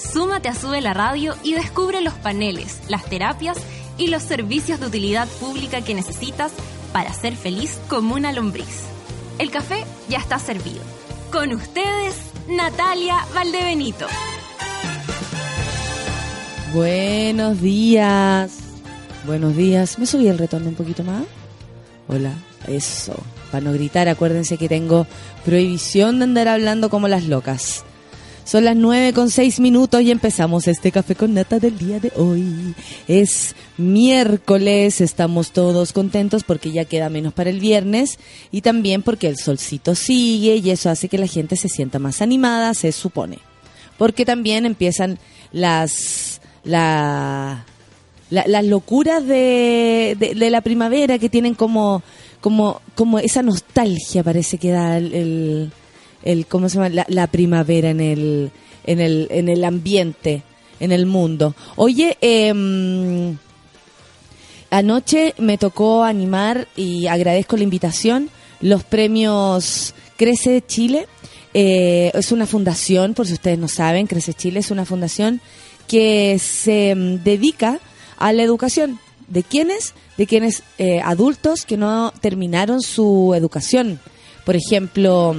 Súmate a Sube la Radio y descubre los paneles, las terapias y los servicios de utilidad pública que necesitas para ser feliz como una lombriz. El café ya está servido. Con ustedes, Natalia Valdebenito. Buenos días. Buenos días. ¿Me subí el retorno un poquito más? Hola. Eso. Para no gritar, acuérdense que tengo prohibición de andar hablando como las locas. Son las nueve con seis minutos y empezamos este café con nata del día de hoy. Es miércoles, estamos todos contentos porque ya queda menos para el viernes y también porque el solcito sigue y eso hace que la gente se sienta más animada, se supone. Porque también empiezan las la, las locuras de, de, la primavera que tienen como como como esa nostalgia parece que da el ¿cómo se llama? La, primavera en el, en el, en el ambiente, en el mundo. Oye, eh, anoche me tocó animar y agradezco la invitación los premios Crece Chile. Eh, es una fundación, por si ustedes no saben, Crece Chile es una fundación que se mm, dedica a la educación. ¿De quiénes? De quienes eh, adultos que no terminaron su educación. Por ejemplo,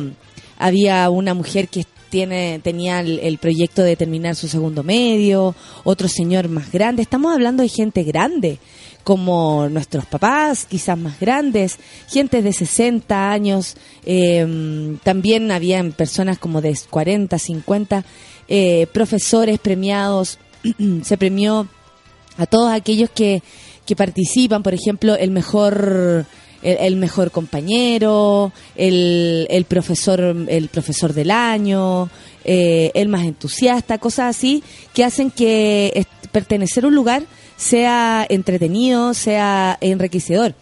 había una mujer que tiene, tenía el, proyecto de terminar su segundo medio, otro señor más grande. Estamos hablando de gente grande, como nuestros papás, quizás más grandes, gente de 60 años. Eh, también habían personas como de 40, 50, eh, profesores premiados. Se premió a todos aquellos que, que participan, por ejemplo, el mejor el, mejor compañero, el, el, profesor, el profesor del año, eh, el más entusiasta, cosas así que hacen que pertenecer a un lugar sea entretenido, sea enriquecedor.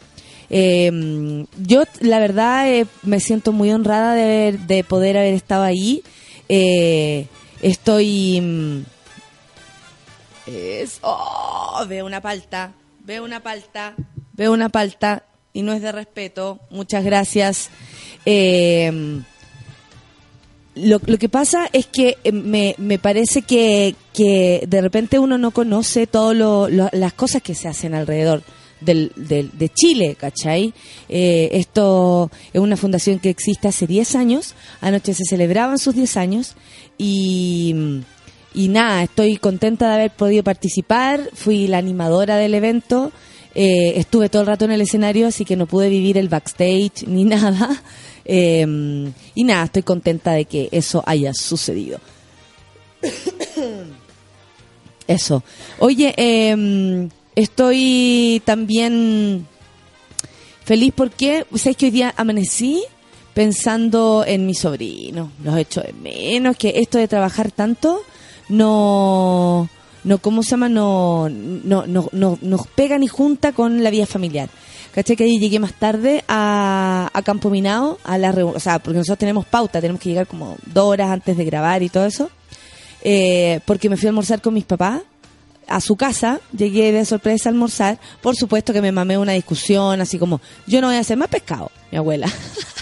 Eh, yo, la verdad, eh, me siento muy honrada de, de poder haber estado ahí. estoy. Mm, oh, veo una palta, veo una palta, veo una palta y no es de respeto. Muchas gracias. Eh, lo, lo, que pasa es que eh, me, me parece que, que, de repente uno no conoce todas las cosas que se hacen alrededor del, del, de Chile, ¿cachai? Eh, esto es una fundación que existe hace 10 años, anoche se celebraban sus 10 años y, y nada, estoy contenta de haber podido participar, fui la animadora del evento, eh, estuve todo el rato en el escenario, así que no pude vivir el backstage ni nada. Em, y nada, estoy contenta de que eso haya sucedido. Eso. Oye, em, estoy también feliz porque, ¿sabes que hoy día amanecí pensando en mi sobrino? Los hecho de menos, que esto de trabajar tanto no no ¿cómo se llama? No, no, no, no nos pega ni junta con la vida familiar. ¿Caché? Que ahí llegué más tarde a, a Campo Minado, a la o sea, porque nosotros tenemos pauta, tenemos que llegar como dos horas antes de grabar y todo eso, eh, porque me fui a almorzar con mis papás a su casa, llegué de sorpresa a almorzar, por supuesto que me mamé una discusión, así como, yo no voy a hacer más pescado, mi abuela.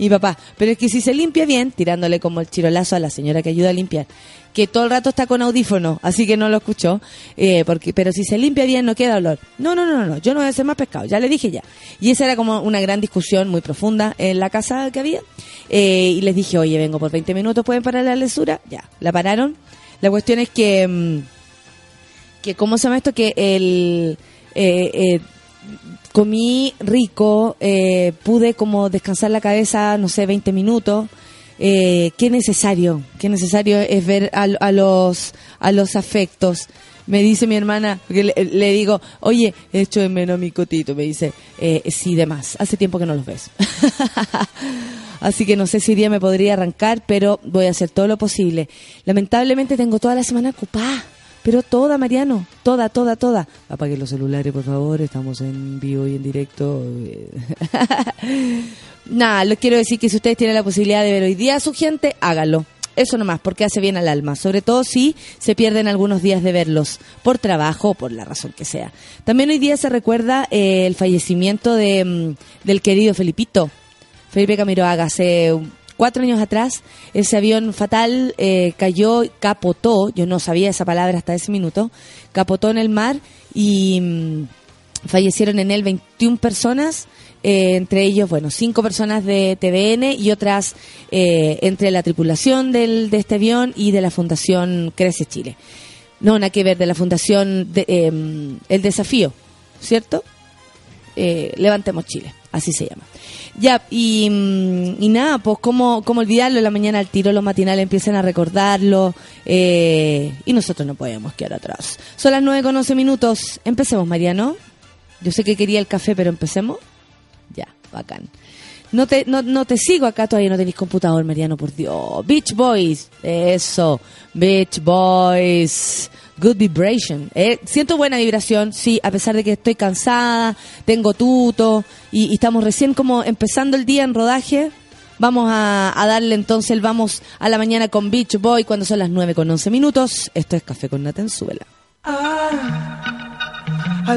y papá, pero es que si se limpia bien, tirándole como el chirolazo a la señora que ayuda a limpiar, que todo el rato está con audífono, así que no lo escuchó, eh, porque, pero si se limpia bien no queda olor. No, no, no, no, yo no voy a hacer más pescado, ya le dije ya. Y esa era como una gran discusión muy profunda en la casa que había. Eh, y les dije, oye, vengo por 20 minutos, ¿pueden parar la lesura? Ya, la pararon. La cuestión es que, mm, que ¿cómo se llama esto? Que el... Eh, comí rico, pude como descansar la cabeza, no sé, 20 minutos eh, qué necesario, qué necesario es ver a, los, a los afectos. Me dice mi hermana, porque le, digo, oye, hecho de menos mi cotito. Me dice, eh, sí, demás. Hace tiempo que no los ves. Así que no sé si día me podría arrancar, pero voy a hacer todo lo posible. Lamentablemente tengo toda la semana ocupada. Pero toda, Mariano, toda, toda, toda. Apague los celulares, por favor, estamos en vivo y en directo. Nada, les quiero decir que si ustedes tienen la posibilidad de ver hoy día a su gente, háganlo. Eso nomás, porque hace bien al alma, sobre todo si se pierden algunos días de verlos, por trabajo o por la razón que sea. También hoy día se recuerda eh, el fallecimiento de, mm, del querido Felipito, Felipe Camiroaga, hace cuatro años atrás, ese avión fatal eh, cayó, capotó, yo no sabía esa palabra hasta ese minuto, capotó en el mar y mm, fallecieron en él 21 personas eh, entre ellos, bueno, cinco personas de TVN y otras eh, entre la tripulación del, de este avión y de la Fundación Crece Chile. No, nada que ver, de la Fundación de, em, El Desafío, ¿cierto? Eh, Levantemos Chile, así se llama. Ya, y, mm, y nada, pues cómo, cómo olvidarlo, la mañana al tiro los matinales empiezan a recordarlo y nosotros no podemos quedar atrás. Son las nueve con once minutos, empecemos Mariano. Yo sé que quería el café, pero empecemos. Ya, bacán. No te, no, no te sigo acá, todavía no tenéis computador, Mariano, por Dios. Beach Boys, eso. Beach Boys. Good vibration. Eh, siento buena vibración, sí, a pesar de que estoy cansada, tengo tuto y, estamos recién como empezando el día en rodaje. Vamos a, darle entonces el vamos a la mañana con Beach Boy cuando son las 9 con 11 minutos. Esto es Café con Natenzuela. Ah, I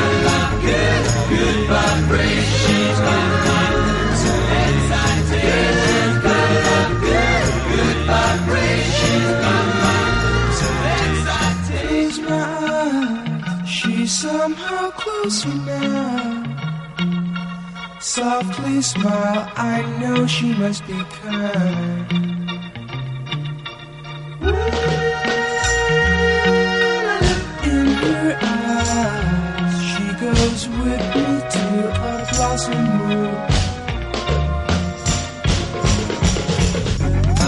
somehow closer now. Softly smile, I know she must be kind. goes with me to a blossom room.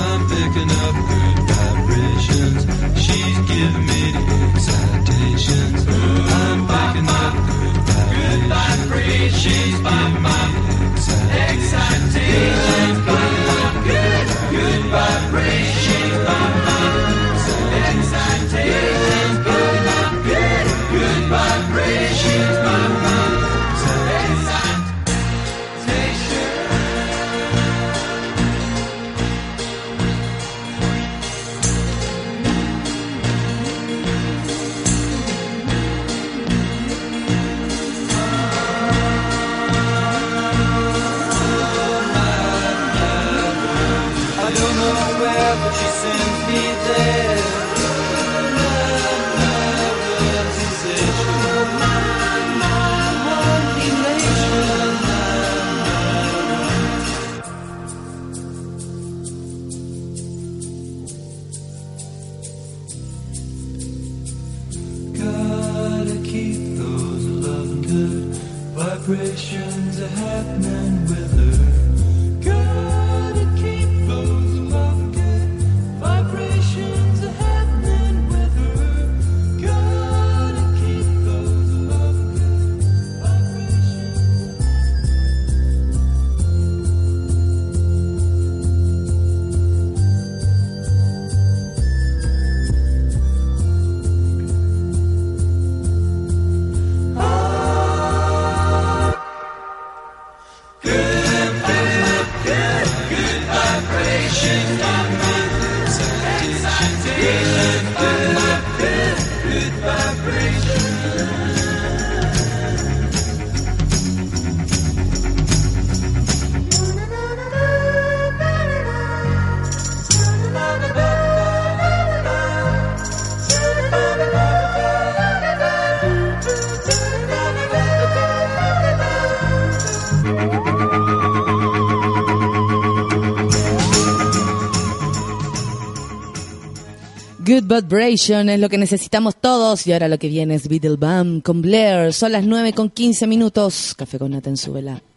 I'm picking up good vibrations. She's giving me the excitations. Generation es lo que necesitamos todos. Y ahora lo que viene es Beetlebum con Blair. Son las 9 con 15 minutos. Café con Nata en.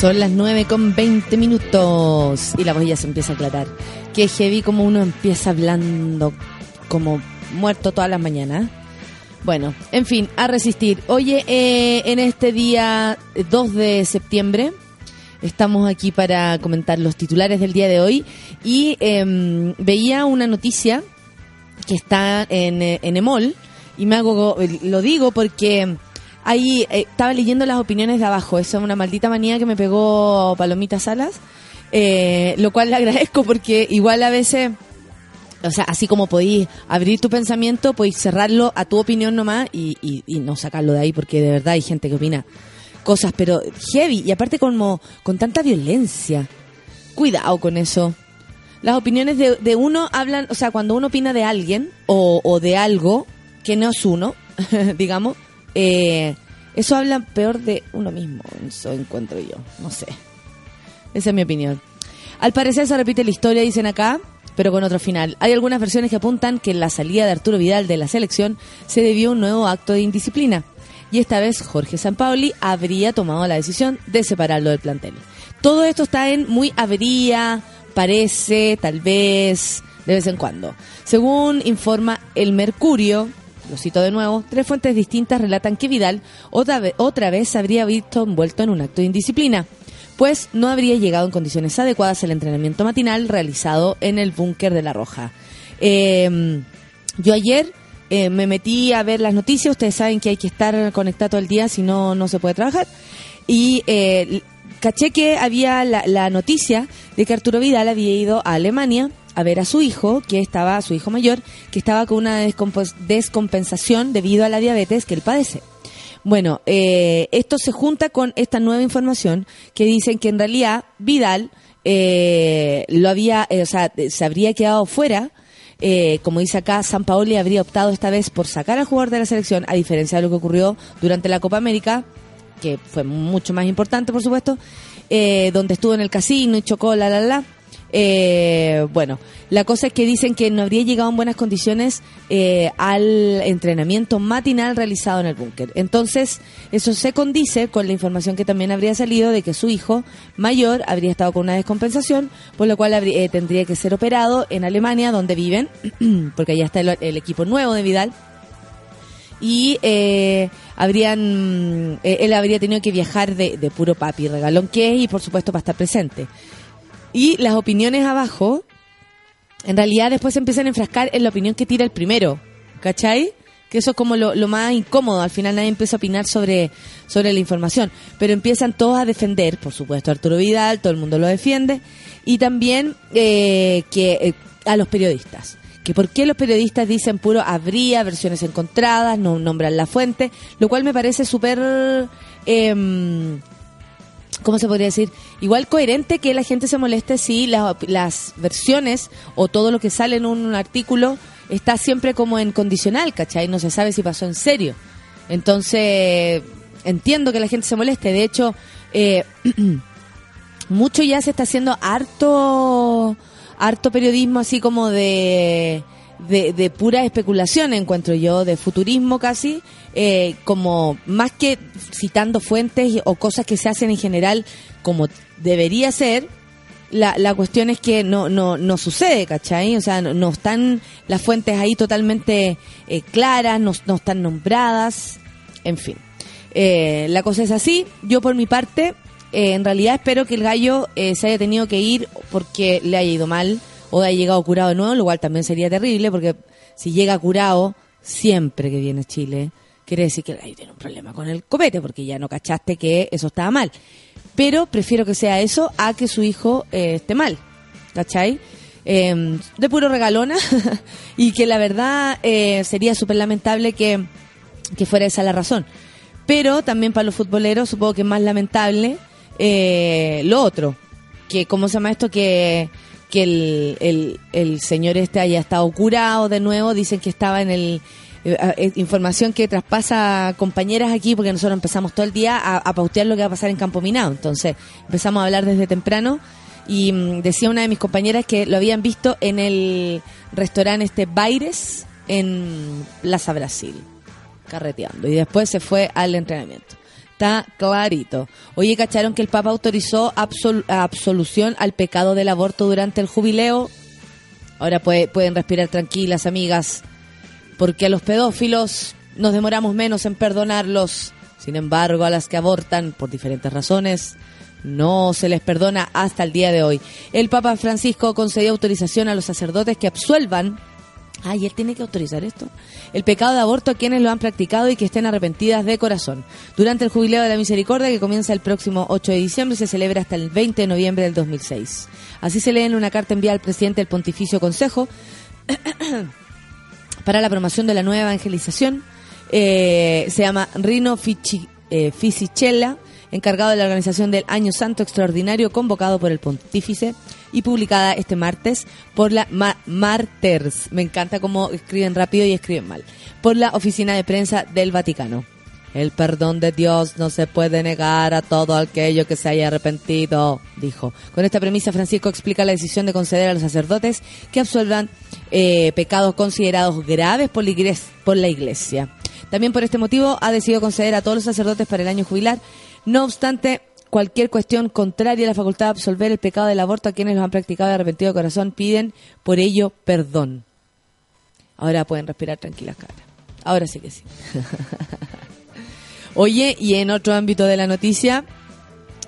Son las 9 con 20 minutos y la voz se empieza a aclarar. Que heavy como uno empieza hablando como muerto todas las mañanas. Bueno, en fin, a resistir. Oye, eh, en este día 2 de septiembre estamos aquí para comentar los titulares del día de hoy y em, veía una noticia que está en, eh, en Emol y me hago, lo digo porque ahí eh, estaba leyendo las opiniones de abajo. Esa es una maldita manía que me pegó Palomita Salas, eh, lo cual le agradezco porque igual a veces o sea, así como podéis abrir tu pensamiento, podéis cerrarlo a tu opinión nomás y, y, y no sacarlo de ahí, porque de verdad hay gente que opina cosas, pero heavy, y aparte como con tanta violencia. Cuidado con eso. Las opiniones de, de uno hablan, o sea, cuando uno opina de alguien o, o de algo que no es uno, digamos, eh, eso habla peor de uno mismo, eso encuentro yo, no sé. Esa es mi opinión. Al parecer se repite la historia, dicen acá, pero con otro final. Hay algunas versiones que apuntan que la salida de Arturo Vidal de la selección se debió a un nuevo acto de indisciplina. Y esta vez Jorge Sampaoli habría tomado la decisión de separarlo del plantel. Todo esto está en muy habría, parece, tal vez, de vez en cuando. Según informa el Mercurio, lo cito de nuevo, tres fuentes distintas relatan que Vidal otra, ve- otra vez se habría visto envuelto en un acto de indisciplina pues no habría llegado en condiciones adecuadas al entrenamiento matinal realizado en el búnker de La Roja. Eh, yo ayer eh, me metí a ver las noticias, ustedes saben que hay que estar conectado todo el día, si no, no se puede trabajar, y eh, caché que había la noticia de que Arturo Vidal había ido a Alemania a ver a su hijo, que estaba, su hijo mayor, que estaba con una descompensación debido a la diabetes que él padece. Bueno, eh, esto se junta con esta nueva información que dicen que en realidad Vidal eh, lo había, eh, o sea, se habría quedado fuera. eh, como dice acá, San Paoli habría optado esta vez por sacar al jugador de la selección, a diferencia de lo que ocurrió durante la Copa América, que fue mucho más importante, por supuesto, eh, donde estuvo en el casino y chocó, la, la, la. Eh, bueno, la cosa es que dicen que no habría llegado en buenas condiciones eh, al entrenamiento matinal realizado en el búnker. Entonces, eso se condice con la información que también habría salido de que su hijo mayor habría estado con una descompensación, por lo cual eh, tendría que ser operado en Alemania, donde viven, porque allá está el, el equipo nuevo de Vidal y eh, habrían eh, él habría tenido que viajar de, de puro papi regalón que es y por supuesto para estar presente y las opiniones abajo en realidad después se empiezan a enfrascar en la opinión que tira el primero ¿cachai? que eso es como lo, lo más incómodo. Al final nadie empieza a opinar sobre sobre la información. Pero empiezan todos a defender por supuesto Arturo Vidal todo el mundo lo defiende. Y también eh, que eh, a los periodistas. Que por qué los periodistas dicen puro habría versiones encontradas, no nombran la fuente, lo cual me parece súper, em, ¿cómo se podría decir? Igual coherente que la gente se moleste si la- las versiones o todo lo que sale en un artículo está siempre como en condicional, ¿cachai? No se sabe si pasó en serio. Entonces, entiendo que la gente se moleste. De hecho, eh, mucho ya se está haciendo harto harto periodismo así como de de, de pura especulación encuentro yo de futurismo casi eh, como más que citando fuentes o cosas que se hacen en general como debería ser la, la cuestión es que no, no, no sucede, ¿cachai? O sea, no, no están las fuentes ahí totalmente eh, claras, no, no están nombradas, en fin. Eh, la cosa es así. Yo por mi parte, eh, en realidad espero que el gallo eh, se haya tenido que ir porque le haya ido mal o haya llegado curado de nuevo, lo cual también sería terrible porque si llega curado siempre que viene a Chile, quiere decir que gallo tiene un problema con el copete porque ya no cachaste que eso estaba mal. Pero prefiero que sea eso a que su hijo eh, esté mal, ¿cachai? Eh, de puro regalona y que la verdad eh, sería súper lamentable que, que fuera esa la razón. Pero también para los futboleros supongo que es más lamentable eh, lo otro, que cómo se llama esto, que, que el, el, señor este haya estado curado de nuevo, dicen que estaba en el... eh, eh, información que traspasa compañeras aquí porque nosotros empezamos todo el día a, a pautear lo que va a pasar en Campo Minado. Entonces empezamos a hablar desde temprano y mm, decía una de mis compañeras que lo habían visto en el restaurante este Baires en Plaza Brasil, carreteando. Y después se fue al entrenamiento. Está clarito. Oye, ¿cacharon que el Papa autorizó absol- absolución al pecado del aborto durante el jubileo? Ahora puede- pueden respirar tranquilas, amigas, porque a los pedófilos nos demoramos menos en perdonarlos. Sin embargo, a las que abortan por diferentes razones, no se les perdona hasta el día de hoy. El Papa Francisco concedió autorización a los sacerdotes que absuelvan Ay, él tiene que autorizar esto. El pecado de aborto a quienes lo han practicado y que estén arrepentidas de corazón. Durante el Jubileo de la Misericordia, que comienza el próximo 8 de diciembre, se celebra hasta el 20 de noviembre del 2006. Así se lee en una carta enviada al presidente del Pontificio Consejo para la promoción de la nueva evangelización. Eh, se llama Rino Fici- eh, Fisichella, encargado de la organización del Año Santo Extraordinario, convocado por el pontífice y publicada este martes por la Ma- Marters. Me encanta cómo escriben rápido y escriben mal. Por la Oficina de Prensa del Vaticano. El perdón de Dios no se puede negar a todo aquello que se haya arrepentido, dijo. Con esta premisa, Francisco explica la decisión de conceder a los sacerdotes que absuelvan eh, pecados considerados graves por la, igles- por la Iglesia. También por este motivo ha decidido conceder a todos los sacerdotes para el año jubilar. No obstante, cualquier cuestión contraria a la facultad de absolver el pecado del aborto a quienes lo han practicado y arrepentido de corazón piden por ello perdón. Ahora pueden respirar tranquilas, cara. Ahora sí que sí. Oye, y en otro ámbito de la noticia,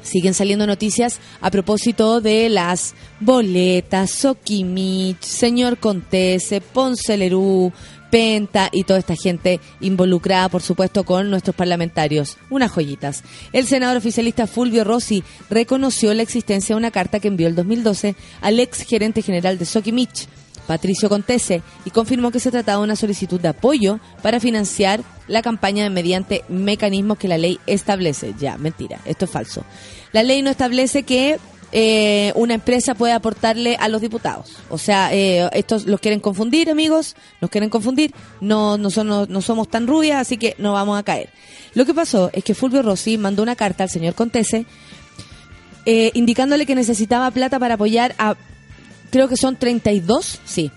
siguen saliendo noticias a propósito de las boletas, Soquimich, señor Contese, Ponce Lerú, Penta y toda esta gente involucrada, por supuesto, con nuestros parlamentarios. Unas joyitas. El senador oficialista Fulvio Rossi reconoció la existencia de una carta que envió el 2012 al ex gerente general de Soquimich, Patricio Contese, y confirmó que se trataba de una solicitud de apoyo para financiar la campaña mediante mecanismos que la ley establece. Ya, mentira, esto es falso. La ley no establece que eh, una empresa puede aportarle a los diputados. O sea, eh, estos los quieren confundir, amigos, nos quieren confundir, no, no, son- no somos tan rubias, así que no vamos a caer. Lo que pasó es que Fulvio Rossi mandó una carta al señor Contese eh, indicándole que necesitaba plata para apoyar a, creo que son 32, sí,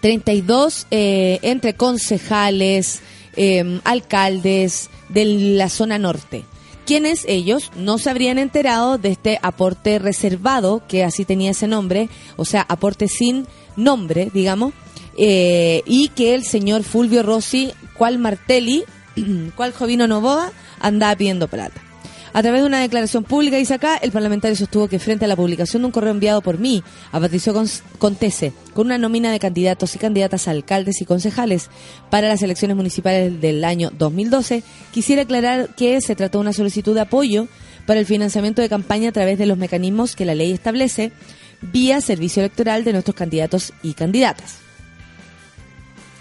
32 eh, entre concejales, eh, alcaldes de la zona norte. Quienes ellos no se habrían enterado de este aporte reservado, que así tenía ese nombre, o sea, aporte sin nombre, digamos, eh, y que el señor Fulvio Rossi, cual Martelli, cual Jovino Novoa, andaba pidiendo plata. A través de una declaración pública, dice acá, el parlamentario sostuvo que frente a la publicación de un correo enviado por mí a Patricio Contese con una nómina de candidatos y candidatas a alcaldes y concejales para las elecciones municipales del año 2012, quisiera aclarar que se trató de una solicitud de apoyo para el financiamiento de campaña a través de los mecanismos que la ley establece vía servicio electoral de nuestros candidatos y candidatas.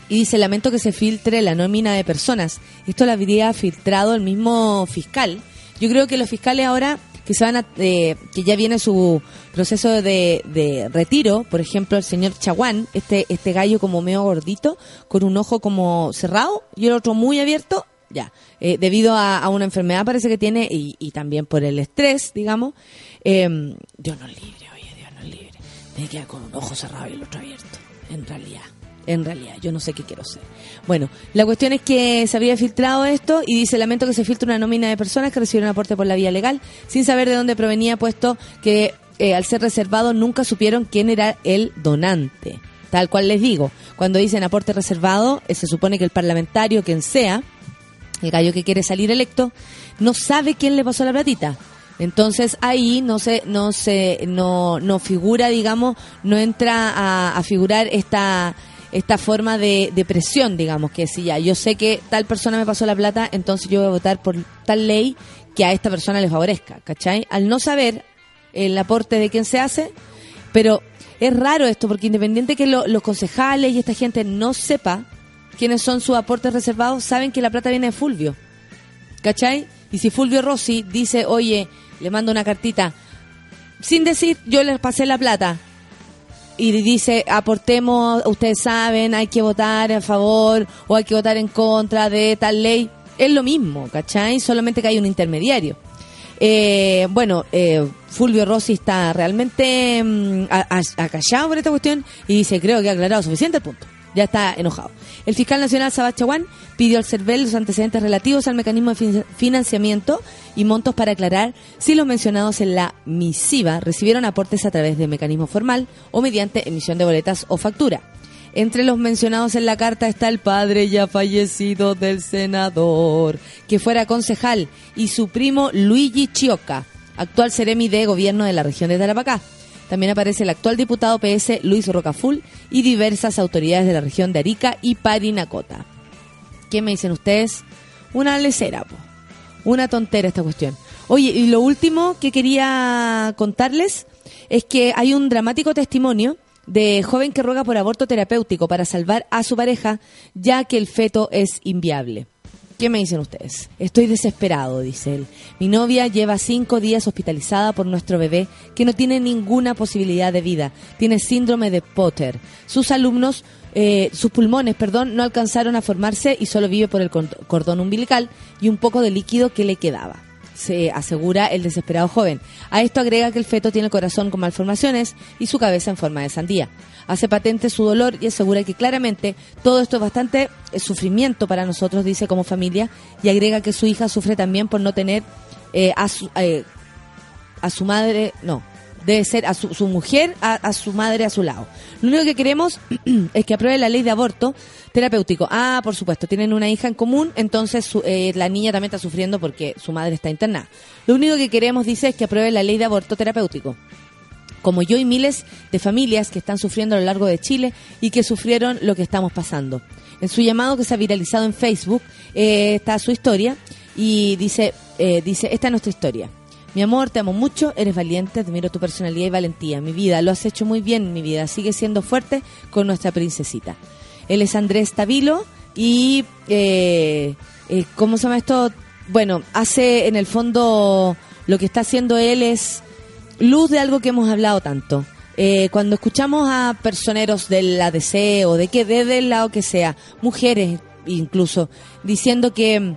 Y dice, lamento que se filtre la nómina de personas. Esto lo habría filtrado el mismo fiscal. Yo creo que los fiscales ahora que se van a, eh, que ya viene su proceso de, de retiro, por ejemplo, el señor Chaguán, este, este gallo como medio gordito, con un ojo como cerrado y el otro muy abierto, ya, eh, debido a, a una enfermedad parece que tiene y, y también por el estrés, digamos, eh, Dios nos libre, oye, Dios nos libre, tiene que quedar con un ojo cerrado y el otro abierto, en realidad. En realidad, yo no sé qué quiero ser. Bueno, la cuestión es que se había filtrado esto y dice, lamento que se filtre una nómina de personas que recibieron aporte por la vía legal sin saber de dónde provenía, puesto que eh, al ser reservado nunca supieron quién era el donante. Tal cual les digo, cuando dicen aporte reservado, eh, se supone que el parlamentario, quien sea, el gallo que quiere salir electo, no sabe quién le pasó la platita. Entonces ahí no se, no se, no, no figura, digamos, no entra a, a figurar esta, esta forma de, de presión, digamos, que si ya yo sé que tal persona me pasó la plata, entonces yo voy a votar por tal ley que a esta persona le favorezca, ¿cachai? Al no saber el aporte de quién se hace, pero es raro esto, porque independiente que lo- los concejales y esta gente no sepa quiénes son sus aportes reservados, saben que la plata viene de Fulvio. ¿Cachai? Y si Fulvio Rossi dice, oye, le mando una cartita, sin decir, yo les pasé la plata, y dice, aportemos, ustedes saben, hay que votar a favor o hay que votar en contra de tal ley, es lo mismo, ¿cachai? Solamente que hay un intermediario. Eh, bueno, eh, Fulvio Rossi está realmente mm, acallado por esta cuestión y dice, creo que ha aclarado suficiente el punto. Ya está enojado. El fiscal nacional Sabachaguán pidió al CERVEL los antecedentes relativos al mecanismo de fin- financiamiento y montos para aclarar si los mencionados en la misiva recibieron aportes a través de mecanismo formal o mediante emisión de boletas o factura. Entre los mencionados en la carta está el padre ya fallecido del senador, que fuera concejal, y su primo Luigi Chioca, actual seremi de gobierno de la región de Tarapacá. También aparece el actual diputado PS Luis Rocaful y diversas autoridades de la región de Arica y Parinacota. ¿Qué me dicen ustedes? Una lecera, po. una tontera esta cuestión. Oye, y lo último que quería contarles es que hay un dramático testimonio de joven que ruega por aborto terapéutico para salvar a su pareja, ya que el feto es inviable. ¿Qué me dicen ustedes? Estoy desesperado, dice él. Mi novia lleva cinco días hospitalizada por nuestro bebé que no tiene ninguna posibilidad de vida. Tiene síndrome de Potter. Sus alumnos, eh, sus pulmones, perdón, no alcanzaron a formarse y solo vive por el cordón umbilical y un poco de líquido que le quedaba. Se asegura el desesperado joven. A esto agrega que el feto tiene el corazón con malformaciones y su cabeza en forma de sandía. Hace patente su dolor y asegura que claramente todo esto es bastante eh, sufrimiento para nosotros, dice como familia, y agrega que su hija sufre también por no tener eh, a, su, eh, a su madre, no, debe ser a su, su mujer, a, a su madre a su lado. Lo único que queremos es que apruebe la ley de aborto terapéutico. Ah, por supuesto, tienen una hija en común, entonces su- eh, la niña también está sufriendo porque su madre está internada. Lo único que queremos, dice, es que apruebe la ley de aborto terapéutico como yo y miles de familias que están sufriendo a lo largo de Chile y que sufrieron lo que estamos pasando. En su llamado que se ha viralizado en Facebook eh, está su historia y dice, eh, dice, esta es nuestra historia. Mi amor, te amo mucho, eres valiente, admiro tu personalidad y valentía. Mi vida, lo has hecho muy bien, mi vida. Sigue siendo fuerte con nuestra princesita. Él es Andrés Tabilo y, eh, eh, ¿cómo se llama esto? Bueno, hace en el fondo, lo que está haciendo él es luz de algo que hemos hablado tanto. Eh, cuando escuchamos a personeros del ADC o de que de del lado que sea, mujeres incluso, diciendo que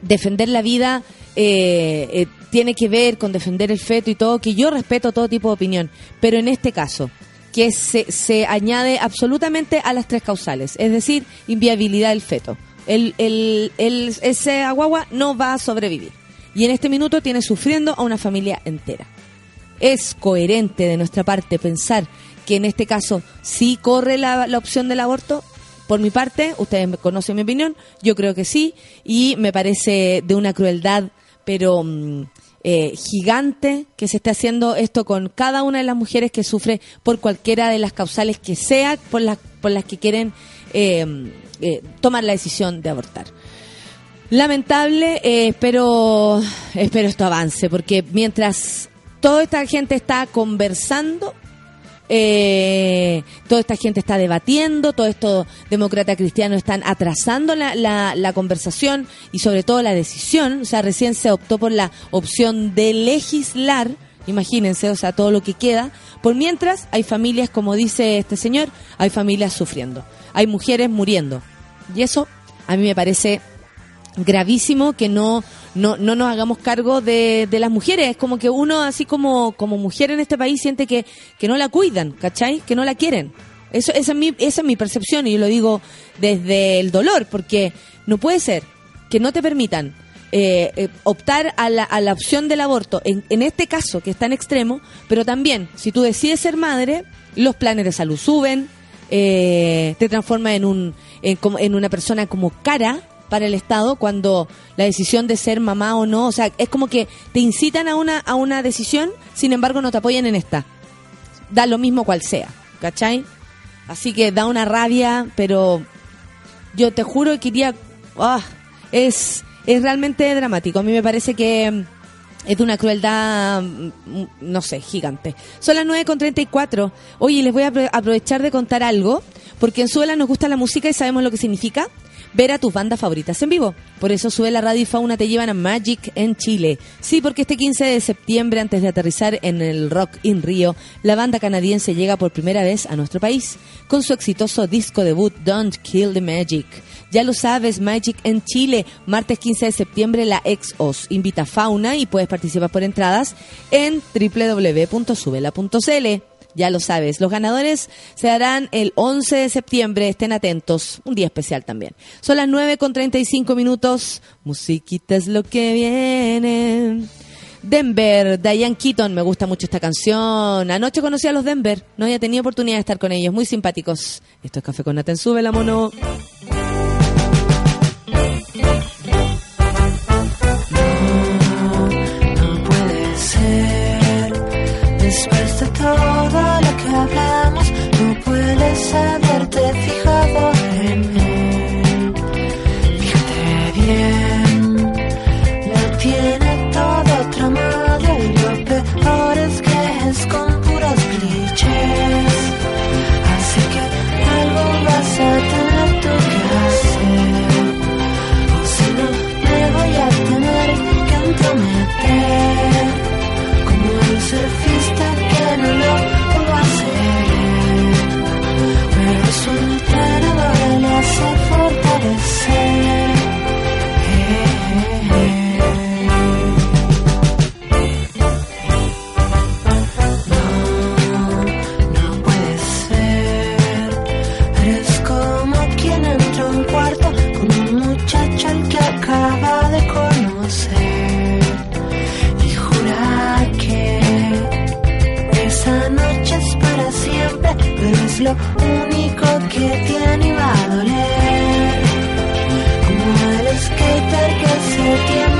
defender la vida eh, eh, tiene que ver con defender el feto y todo, que yo respeto todo tipo de opinión, pero en este caso, que se, se añade absolutamente a las tres causales, es decir, inviabilidad del feto. El, el, el- ese aguagua no va a sobrevivir. Y en este minuto tiene sufriendo a una familia entera es coherente de nuestra parte pensar que en este caso sí corre la, la opción del aborto? Por mi parte, ustedes conocen mi opinión, yo creo que sí, y me parece de una crueldad, pero mm, eh, gigante, que se esté haciendo esto con cada una de las mujeres que sufre por cualquiera de las causales que sea, por las, por las que quieren eh, eh, tomar la decisión de abortar. Lamentable, eh, espero, espero esto avance, porque mientras toda esta gente está conversando, eh, toda esta gente está debatiendo, todos estos demócratas cristianos están atrasando la, la, la conversación y sobre todo la decisión, o sea, recién se optó por la opción de legislar, imagínense, o sea, todo lo que queda, por mientras hay familias, como dice este señor, hay familias sufriendo, hay mujeres muriendo. Y eso a mí me parece gravísimo que no, no, no nos hagamos cargo de, de las mujeres. Es como que uno, así como, como mujer en este país, siente que, que no la cuidan, ¿cachai? Que no la quieren. Eso, esa, es mi, esa es mi percepción y yo lo digo desde el dolor, porque no puede ser que no te permitan eh, eh, optar a la, a la opción del aborto, en, en este caso que es tan extremo, pero también si tú decides ser madre, los planes de salud suben, eh, te transforma en, un, en, en una persona como cara para el Estado cuando la decisión de ser mamá o no, o sea, es como que te incitan a una, a una decisión, sin embargo no te apoyan en esta. Da lo mismo cual sea, ¿cachai? Así que da una rabia, pero yo te juro que iría... ah, es, es realmente dramático. A mí me parece que mm, es de una crueldad, mm, mm, no sé, gigante. Son las 9.34. Oye, les voy a apro- aprovechar de contar algo, porque en Suela nos gusta la música y sabemos lo que significa ver a tus bandas favoritas en vivo. Por eso sube la radio y Fauna te llevan a Magic en Chile. Sí, porque este 15 de septiembre, antes de aterrizar en el Rock in Rio, la banda canadiense llega por primera vez a nuestro país con su exitoso disco debut Don't Kill the Magic. Ya lo sabes, Magic en Chile, martes 15 de septiembre, la ex-OS invita a Fauna y puedes participar por entradas en www.subela.cl. Ya lo sabes. Los ganadores se harán el 11 de septiembre. Estén atentos. Un día especial también. Son las 9 con 35 minutos. Musiquita es lo que viene. Denver, Diane Keaton, me gusta mucho esta canción. Anoche conocí a los Denver, no había tenido oportunidad de estar con ellos, muy simpáticos. Esto es Café con Naten, sube la mono. Puedes haberte fijado lo único que tiene y va a doler. Como el skater que se tiende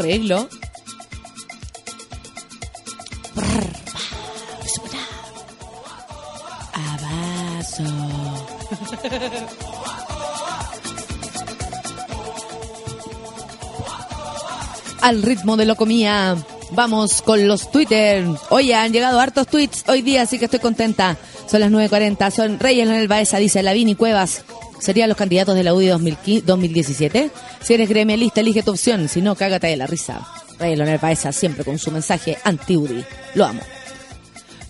arreglo. Abaso. Al ritmo de lo comía. Vamos con los Twitter. Oye, han llegado hartos tweets hoy día, así que estoy contenta. Son las 9.40. Son Reyes Leonel Baeza, dice Lavini Cuevas. ¿Serían los candidatos de la UDI 2015 2017? Si eres gremialista, elige tu opción. Si no, cágate de la risa. Reyes Leonel Baeza siempre con su mensaje anti-UDI. Lo amo.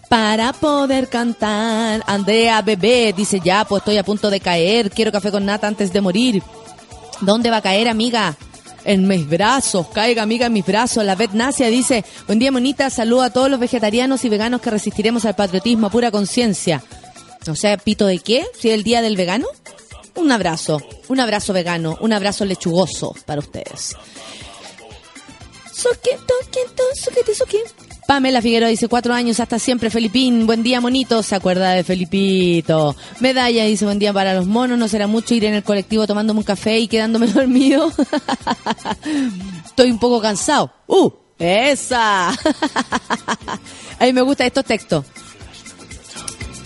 Para poder cantar, Andrea Bebé dice ya, pues estoy a punto de caer. Quiero café con nata antes de morir. ¿Dónde va a caer, amiga? en mis brazos, caiga amiga en mis brazos. La Bet Nacia dice, buen día monita, saludo a todos los vegetarianos y veganos que resistiremos al patriotismo a pura conciencia. O sea, ¿pito de qué? ¿Si es el día del vegano? Un abrazo, un abrazo vegano, un abrazo lechugoso para ustedes. Pamela Figueroa dice cuatro años hasta siempre, Felipín. Buen día, monito. Se acuerda de Felipito. Medalla dice buen día para los monos. No será mucho ir en el colectivo tomándome un café y quedándome dormido. Estoy un poco cansado. ¡Uh! ¡Esa! A mí me gustan estos textos.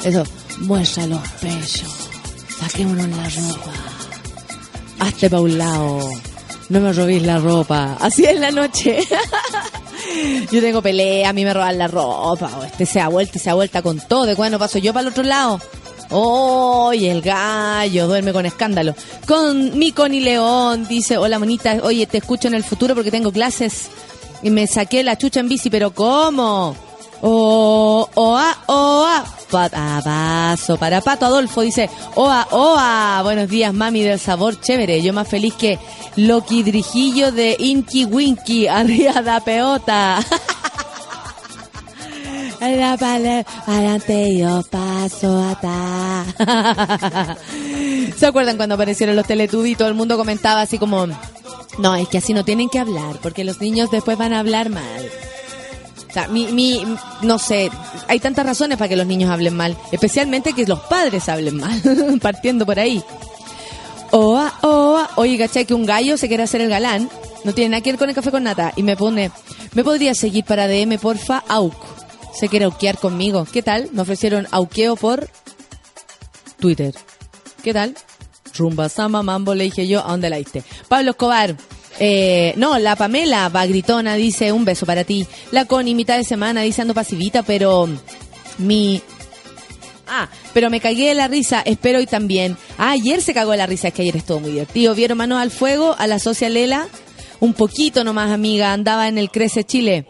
Eso. Muestra los pechos. Saquémonos la ropa. Hazte pa' un lado. No me robéis la ropa. Así es la noche. Yo tengo pelea, a mí me roban la ropa. Este se da vuelta y se da vuelta con todo. ¿De cuándo paso yo para el otro lado? ¡Oh! Y el gallo duerme con escándalo. Con mi Connie León dice: Hola, monita. Oye, te escucho en el futuro porque tengo clases. Y me saqué la chucha en bici, pero ¿cómo? Oh, oa, oa. Pat- Abrazo para Pato Adolfo dice, oa, oa, buenos días mami del sabor chévere, yo más feliz que Loki Drijillo de Inky Winky, arriba da peota. La Adelante yo paso atrás. ¿Se acuerdan cuando aparecieron los Teletubbies y todo el mundo comentaba así como, no, es que así no tienen que hablar, porque los niños después van a hablar mal? Sea, mi, mi, no sé, hay tantas razones para que los niños hablen mal, especialmente que los padres hablen mal, partiendo por ahí. Oa, oa, oye, ¿cachai? Que un gallo se quiere hacer el galán, no tiene nada que ver con el café con nata, y me pone, ¿me podría seguir para DM, porfa? Auk. Se quiere auquear conmigo. ¿Qué tal? Me ofrecieron auqueo por Twitter. ¿Qué tal? Rumba, Sama, Mambo, le dije yo, ¿a dónde la diste? Pablo Escobar. Eh, no, la Pamela va gritona, dice un beso para ti. La Connie, mitad de semana, dice ando pasivita, pero mi... Ah, pero me cagué de la risa, espero hoy también. Ah, ayer se cagó de la risa, es que ayer estuvo muy divertido. ¿Vieron manos al fuego? A la socia Lela, un poquito nomás, amiga, andaba en el Crece Chile.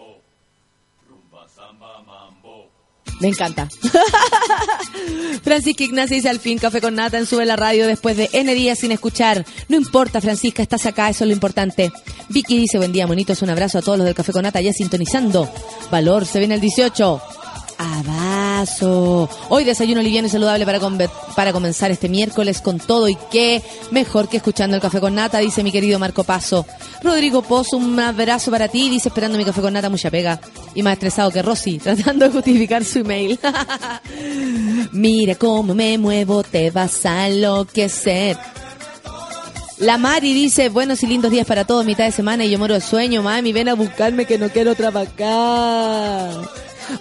Me encanta. Francisca Ignacia dice al fin café con nata en Sube la Radio después de N días sin escuchar. No importa, Francisca, estás acá, eso es lo importante. Vicky dice buen día, monitos, un abrazo a todos los del café con nata ya sintonizando. Valor, se viene el 18. Abrazo. Hoy desayuno liviano y saludable para, para comenzar este miércoles con todo y qué mejor que escuchando el café con nata, dice mi querido Marco Paso. Rodrigo Pozo, un abrazo para ti, dice esperando mi café con nata, mucha pega. Y más estresado que Rosy, tratando de justificar su email. Mira cómo me muevo, te vas a enloquecer. La Mari dice, buenos y lindos días para todos, mitad de semana y yo muero de sueño, mami, ven a buscarme que no quiero trabajar.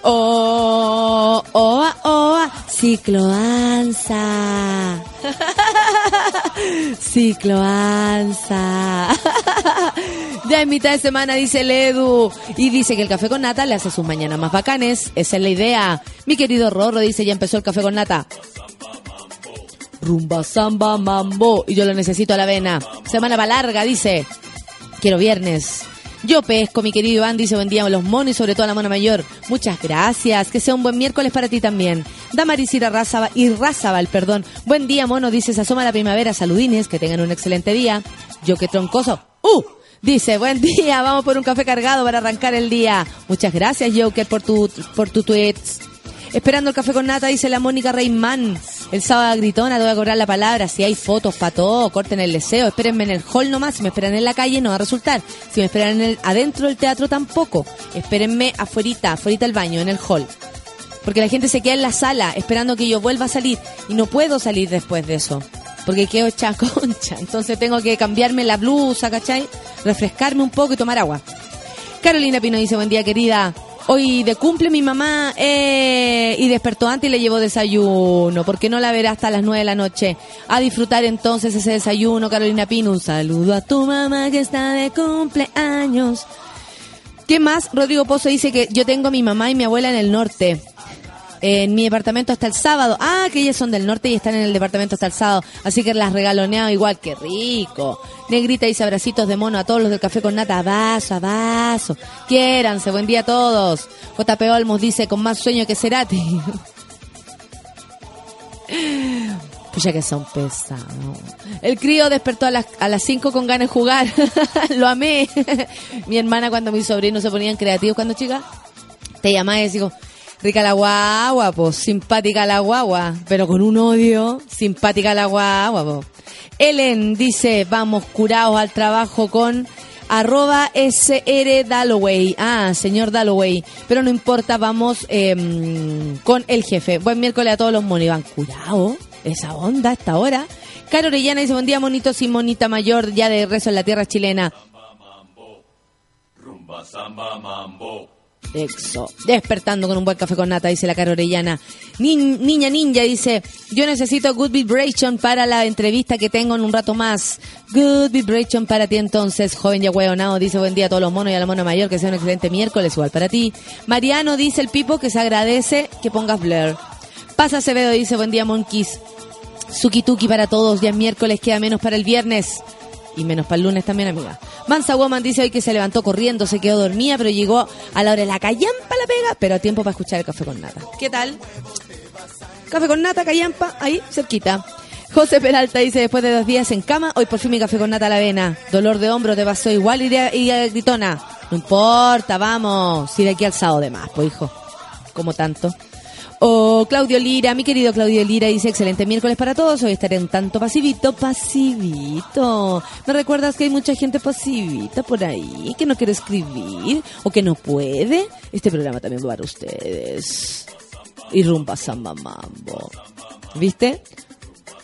Oh, oh, oh, cicloanza. Cicloanza. Ya en mitad de semana dice el Edu. Y dice que el café con nata le hace sus mañanas más bacanes. Esa es la idea. Mi querido Rorro dice, ya empezó el café con nata. Rumba, samba, mambo. Y yo lo necesito a la vena. Semana va larga, dice. Quiero viernes. Yo pesco, mi querido Iván, dice buen día a los monos y sobre todo a la mona mayor. Muchas gracias. Que sea un buen miércoles para ti también. Damarisira Razaba y Razabal, perdón. Buen día, mono, dice, se asoma la primavera. Saludines, que tengan un excelente día. Yo que troncoso. ¡Uh! Dice, buen día, vamos por un café cargado para arrancar el día. Muchas gracias, Joker, por tu, por tu tweets. Esperando el café con nata, dice la Mónica Reimán. El sábado gritona, te voy a cobrar la palabra. Si hay fotos para todo, corten el deseo. Espérenme en el hall nomás. Si me esperan en la calle, no va a resultar. Si me esperan en el, adentro del teatro, tampoco. Espérenme afuerita, afuerita del baño, en el hall. Porque la gente se queda en la sala esperando que yo vuelva a salir. Y no puedo salir después de eso. Porque quedo hecha concha. Entonces tengo que cambiarme la blusa, ¿cachai? Refrescarme un poco y tomar agua. Carolina Pino dice, buen día querida. Hoy de cumple mi mamá eh, y despertó antes y le llevó desayuno, porque no la verá hasta las nueve de la noche. A disfrutar entonces ese desayuno, Carolina Pino. Un saludo a tu mamá que está de cumpleaños. ¿Qué más? Rodrigo Pozo dice que yo tengo a mi mamá y mi abuela en el norte. En mi departamento hasta el sábado. Ah, que ellas son del norte y están en el departamento hasta el sábado. Así que las regaloneado igual. que rico! Negrita dice abracitos de mono a todos los del café con nata. Abrazo, abrazo. Quiéranse. Buen día a todos. JP Olmos dice con más sueño que Cerati. Pucha que son pesados. El crío despertó a las, a las 5 con ganas de jugar. Lo amé. Mi hermana cuando mis sobrinos se ponían creativos cuando chica, te llamaba y decía, rica la guagua, pues, simpática la guagua, pero con un odio, simpática la guagua, po. Ellen dice, vamos curados al trabajo con arroba SR Dalloway. Ah, señor Dalloway. Pero no importa, vamos em, con el jefe. Buen miércoles a todos los monos. Van. Esa onda, esta hora. Caro Orellana dice, buen día, monitos y monita mayor, ya de rezo en la tierra chilena. Rumba samba mambo. Exo. Despertando con un buen café con nata, dice la cara orellana. Ni- niña ninja dice, yo necesito good vibration para la entrevista que tengo en un rato más. Good vibration para ti entonces, joven ya hueonao, dice buen día a todos los monos y a la mona mayor, que sea un excelente miércoles, igual para ti. Mariano dice el Pipo que se agradece que pongas Blair. Pasa Acevedo dice buen día monkeys. Suki tuki para todos, ya es miércoles, queda menos para el viernes. Y menos para el lunes también, amiga. Mansa Woman dice hoy que se levantó corriendo, se quedó dormida, pero llegó a la hora de la callampa la pega, pero a tiempo para escuchar el café con nata. ¿Qué tal? Café con nata, callampa, ahí, cerquita. José Peralta dice, después de dos días en cama, hoy por fin mi café con nata a la avena. Dolor de hombro te pasó igual y, de- y de gritona. No importa, vamos. Si de aquí al sábado de más, pues hijo. Como tanto. O Claudio Lira, mi querido Claudio Lira, dice excelente miércoles para todos. Hoy estaré un tanto pasivito, pasivito. ¿Me recuerdas que hay mucha gente pasivita por ahí que no quiere escribir o que no puede? Este programa también va para ustedes. Y rumba samba mambo. ¿Viste?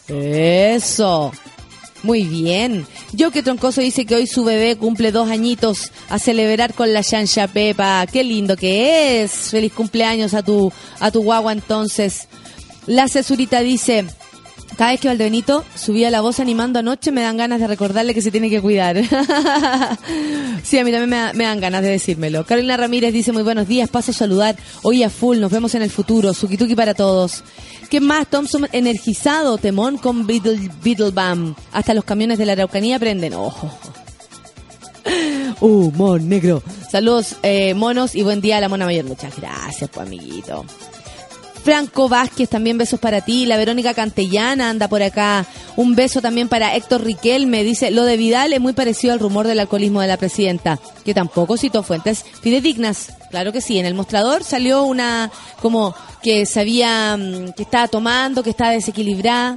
Eso. Muy bien. Yo que troncoso dice que hoy su bebé cumple dos añitos a celebrar con la Shansha Pepa. Qué lindo que es. Feliz cumpleaños a tu, a tu guagua entonces. La cesurita dice, cada vez que Valdebenito subía la voz animando anoche me dan ganas de recordarle que se tiene que cuidar. sí, a mí también me, da- me dan ganas de decírmelo. Carolina Ramírez dice muy buenos días, paso a saludar. Hoy a full, nos vemos en el futuro. Sukituki para todos. ¿Qué más? Thompson energizado, temón con Beetle, Beetlebam. Hasta los camiones de la Araucanía prenden. Ojo. Humor negro. Saludos, eh, monos, y buen día a la mona mayor. Muchas gracias, pues, amiguito. Franco Vázquez, también besos para ti. La Verónica Cantellana anda por acá. Un beso también para Héctor Riquelme. Dice, lo de Vidal es muy parecido al rumor del alcoholismo de la presidenta, que tampoco citó fuentes fidedignas. Claro que sí, en el mostrador salió una como que sabía mm, que estaba tomando, que estaba desequilibrada.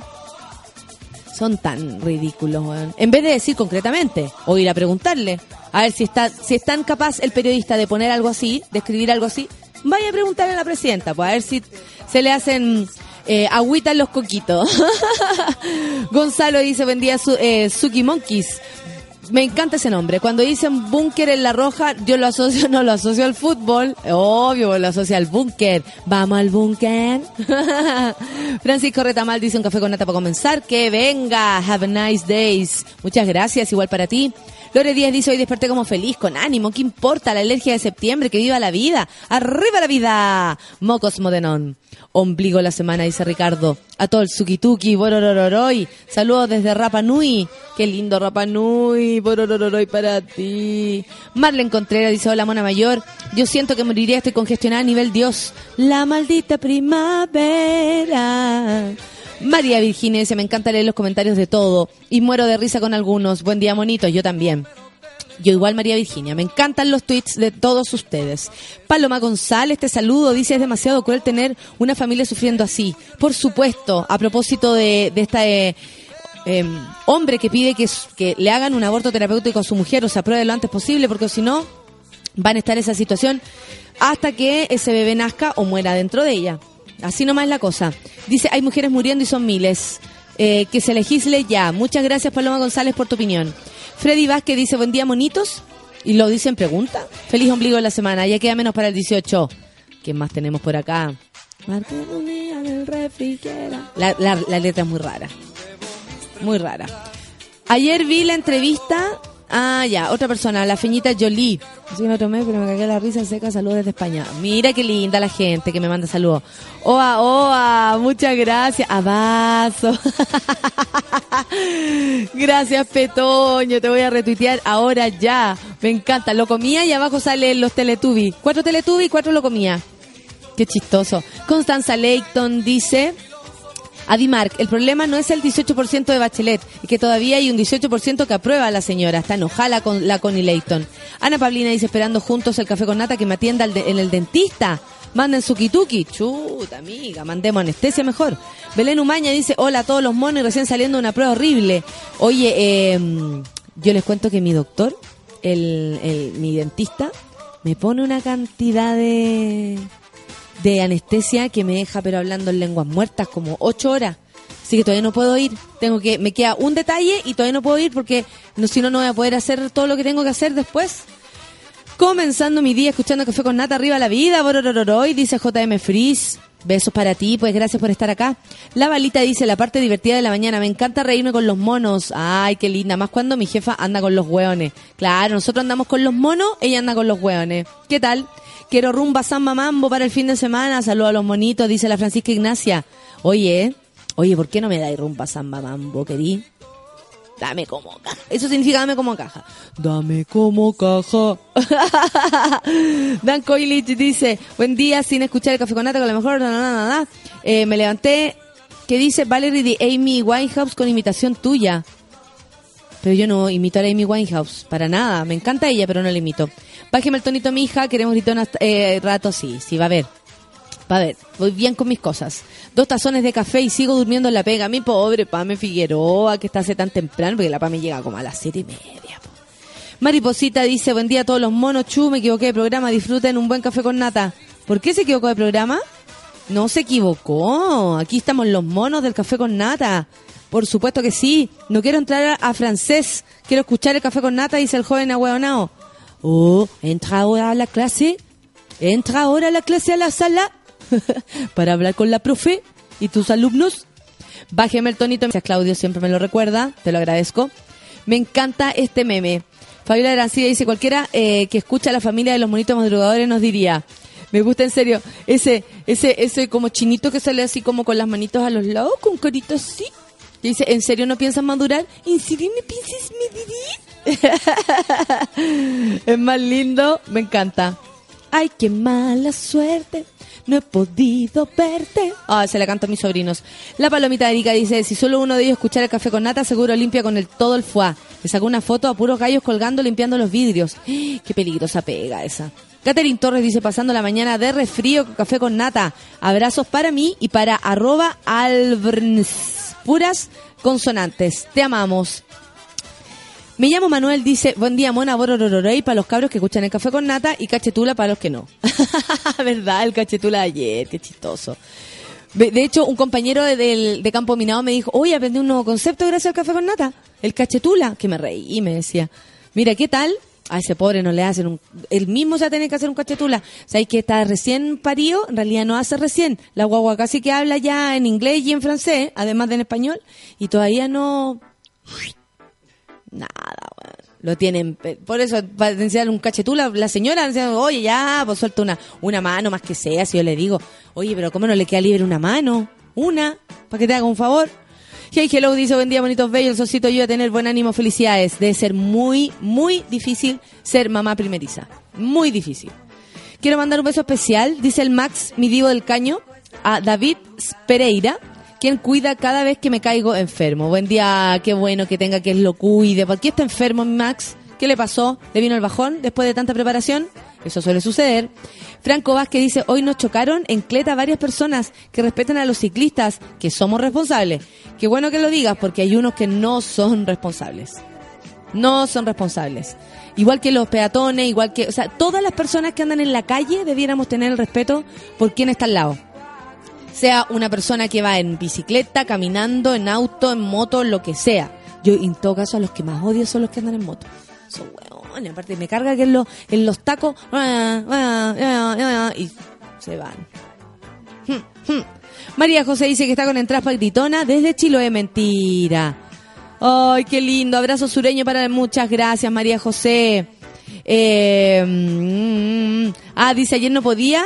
Son tan ridículos. En vez de decir concretamente o ir a preguntarle, a ver si está si es tan capaz el periodista de poner algo así, de escribir algo así, vaya a preguntarle a la presidenta, pues a ver si se le hacen eh, agüita en los coquitos. Gonzalo dice, buen día, su, eh, Suki Monkeys. Me encanta ese nombre. Cuando dicen búnker en la roja, yo lo asocio, no lo asocio al fútbol. Obvio, lo asocio al búnker. Vamos al búnker. Francisco Retamal dice un café con nata para comenzar. Que venga. Have a nice days. Muchas gracias, igual para ti. Lore Díaz dice, hoy desperté como feliz, con ánimo, ¿qué importa? La alergia de septiembre, que viva la vida. ¡Arriba la vida! Mocos Modenón. Ombligo la semana, dice Ricardo. A todo el Sukituki, Bororororoy. Saludos desde Rapa Nui. Qué lindo Rapa Nui, Bororororoy para ti. Marlene Contreras dice, hola mona mayor. Yo siento que moriría, estoy congestionada a nivel Dios. La maldita primavera. María Virginia dice, me encanta leer los comentarios de todo y muero de risa con algunos. Buen día, monitos, yo también. Yo igual María Virginia, me encantan los tweets de todos ustedes. Paloma González, te saludo, dice es demasiado cruel tener una familia sufriendo así. Por supuesto, a propósito de, de esta eh, eh, hombre que pide que, le hagan un aborto terapéutico a su mujer o se apruebe lo antes posible, porque si no, van a estar en esa situación hasta que ese bebé nazca o muera dentro de ella. Así nomás es la cosa. Dice, hay mujeres muriendo y son miles. Eh, que se legisle ya. Muchas gracias, Paloma González, por tu opinión. Freddy Vázquez dice, buen día, monitos. Y lo dice en pregunta. Feliz ombligo de la semana. Ya queda menos para el 18. ¿Qué más tenemos por acá? La, la, la letra es muy rara. Muy rara. Ayer vi la entrevista. Ah, ya, otra persona, la feñita Jolie. Sí, no tomé, pero me cagué la risa seca. Saludos desde España. Mira qué linda la gente que me manda saludos. Oa, oa, muchas gracias. Abrazo. gracias, Petoño. Te voy a retuitear ahora ya. Me encanta. Lo comía y abajo salen los Teletubbies. Cuatro Teletubbies cuatro lo comía. Qué chistoso. Constanza Leighton dice. Adimark, el problema no es el 18% de Bachelet, es que todavía hay un 18% que aprueba a la señora. Está enojada con la Connie Layton. Ana Pablina dice, esperando juntos el café con nata que me atienda en el dentista. Manden su kituki. Chuta, amiga, mandemos anestesia mejor. Belén Umaña dice, hola a todos los monos recién saliendo una prueba horrible. Oye, eh, yo les cuento que mi doctor, el, el- mi dentista, me pone una cantidad de de anestesia que me deja pero hablando en lenguas muertas como ocho horas. Así que todavía no puedo ir. Tengo que, me queda un detalle y todavía no puedo ir porque no, si no, no voy a poder hacer todo lo que tengo que hacer después. Comenzando mi día escuchando Café con Nata, arriba la vida, bororororoy, dice JM Freeze. Besos para ti, pues gracias por estar acá. La balita dice, la parte divertida de la mañana, me encanta reírme con los monos. Ay, qué linda, más cuando mi jefa anda con los hueones. Claro, nosotros andamos con los monos, ella anda con los hueones. ¿Qué tal? Quiero rumba samba mambo para el fin de semana. Saludos a los monitos, dice la Francisca Ignacia. Oye, oye, ¿por qué no me dais rumba samba mambo, querí? Dame como caja. Eso significa dame como caja. Dame como caja. Dan Coilich dice, buen día sin escuchar el café con nata con la mejor. na, na, na. Eh, me levanté, que dice Valerie de Amy Winehouse con imitación tuya. Pero yo no imito a Amy Winehouse, para nada. Me encanta ella, pero no la imito. Bájeme el tonito, mi hija, queremos gritar un eh, rato, sí, sí, va a ver. Va a ver, voy bien con mis cosas. Dos tazones de café y sigo durmiendo en la pega. Mi pobre Pame Figueroa, que está hace tan temprano, porque la Pame llega como a las siete y media. po. Mariposita dice, buen día a todos los monos, chu, me equivoqué de programa, disfruten un buen café con nata. ¿Por qué se equivocó de programa? No se equivocó. Aquí estamos los monos del café con nata. Por supuesto que sí. No quiero entrar a, francés. Quiero escuchar el café con nata, dice el joven ahueonao. Oh, entra ahora a la clase. Entra ahora a la clase a la sala. para hablar con la profe y tus alumnos. Bájeme el tonito. Gracias, Claudio, siempre me lo recuerda. Te lo agradezco. Me encanta este meme. Fabiola Arancilla dice, cualquiera eh, que escucha a la familia de los monitos madrugadores nos diría, me gusta en serio, ese, ese, ese como chinito que sale así como con las manitos a los lados, con carita así. Dice, ¿en serio no piensas madurar? ¿En serio no piensas medir? es más lindo, me encanta. Ay, qué mala suerte. No he podido verte. Ah, se la canto a mis sobrinos. La palomita Erika dice, si solo uno de ellos escuchara el café con nata, seguro limpia con el todo el foie. Le sacó una foto a puros gallos colgando, limpiando los vidrios. Qué peligrosa pega esa. Catherine Torres dice, pasando la mañana de resfrío con café con nata. Abrazos para mí y para arroba albrns. Puras consonantes. Te amamos. Me llamo Manuel, dice, buen día, mona, bororororey, para los cabros que escuchan el café con nata y cachetula para los que no. ¿Verdad? El cachetula de ayer, qué chistoso. De de hecho, un compañero de, del- de Campo Minado me dijo, oye, aprendí un nuevo concepto gracias al café con nata. El cachetula, que me reí y me decía, mira, ¿qué tal? A ese pobre no le hacen un... Él mismo se va que hacer un cachetula. ¿Sabes que está recién parido? En realidad no hace recién. La guagua casi que habla ya en inglés y en francés, además de en español, y todavía no... Nada. Lo tienen. pe- Por eso, para enseñarle un cachetula, la señora oye, ya, pues suelta una, una mano más que sea. Si yo le digo, oye, pero ¿cómo no le queda libre una mano? Una, para que te haga un favor. Hey, hello, dice, buen día, bonitos bellos. El socito yo a tener buen ánimo, felicidades. Debe ser muy, muy difícil ser mamá primeriza. Muy difícil. Quiero mandar un beso especial, dice el Max, mi divo del caño, a David Pereira, quien cuida cada vez que me caigo enfermo. Buen día, qué bueno que tenga que lo cuide. ¿Por está enfermo Max? ¿Qué le pasó? ¿Le vino el bajón después de tanta preparación? Eso suele suceder. Franco Vázquez dice, hoy nos chocaron en Cleta varias personas que respetan a los ciclistas, que somos responsables. Qué bueno que lo digas, porque hay unos que no son responsables no son responsables. Igual que los peatones, igual que, o sea, todas las personas que andan en la calle debiéramos tener el respeto por quien está al lado. Sea una persona que va en bicicleta, caminando, en auto, en moto, lo que sea. Yo, en todo caso, a los que más odio son los que andan en moto. Hueones, aparte me carga que en los, tacos, ah, ah, ah, y se van. Hmm, hmm. María José dice que está con entradas para Gritona desde Chiloé, mentira. Ay, qué lindo. Abrazo sureño para muchas gracias, María José. Eh, mm, ah, dice ayer no podía,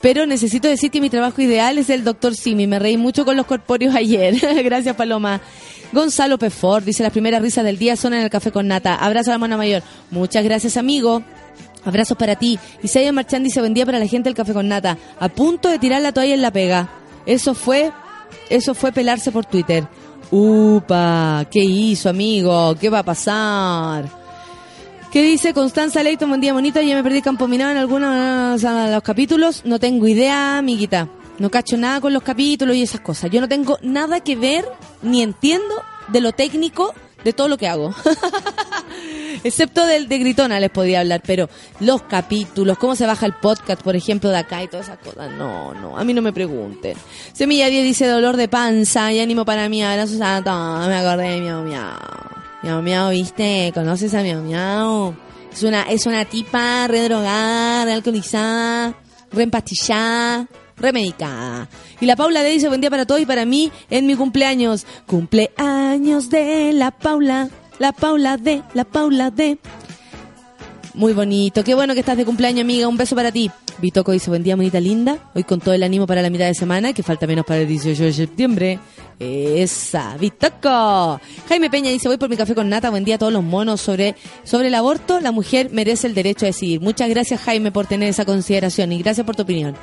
pero necesito decir que mi trabajo ideal es el doctor Simi. Me reí mucho con los corpóreos ayer. gracias, Paloma. Gonzalo Pefort dice las primeras risas del día son en el café con nata. Abrazo a la mano mayor. Muchas gracias, amigo. Abrazos para ti. Isaías Marchand dice buen día para la gente del café con nata. A punto de tirar la toalla en la pega. Eso fue eso fue pelarse por Twitter. Upa, ¿qué hizo, amigo? ¿Qué va a pasar? ¿Qué dice Constanza Leito? Buen día, bonito. Ya me perdí campo en algunos de los capítulos. No tengo idea, amiguita. No cacho nada con los capítulos y esas cosas. Yo no tengo nada que ver ni entiendo de lo técnico de todo lo que hago. Excepto del de Gritona les podía hablar, pero los capítulos, cómo se baja el podcast, por ejemplo, de acá y todas esas cosas, no, no, a mí no me pregunten. Semilla 10 dice dolor de panza y ánimo para mí, abrazo santo, me acordé de miau miau. Miau miau, ¿viste? ¿Conoces a miau miau? Es una, es una tipa redrogada, realcoholizada, reempastillada, remedicada. Y la Paula le dice buen día para todos y para mí en mi cumpleaños. Cumpleaños de la Paula, la Paula de, la Paula de. Muy bonito, qué bueno que estás de cumpleaños, amiga. Un beso para ti. Vitoco dice buen día, bonita linda. Hoy con todo el ánimo para la mitad de semana, que falta menos para el 18 de septiembre. Esa, Vitoco. Jaime Peña dice, voy por mi café con nata, buen día a todos los monos sobre, sobre el aborto. La mujer merece el derecho a decidir. Muchas gracias Jaime por tener esa consideración y gracias por tu opinión.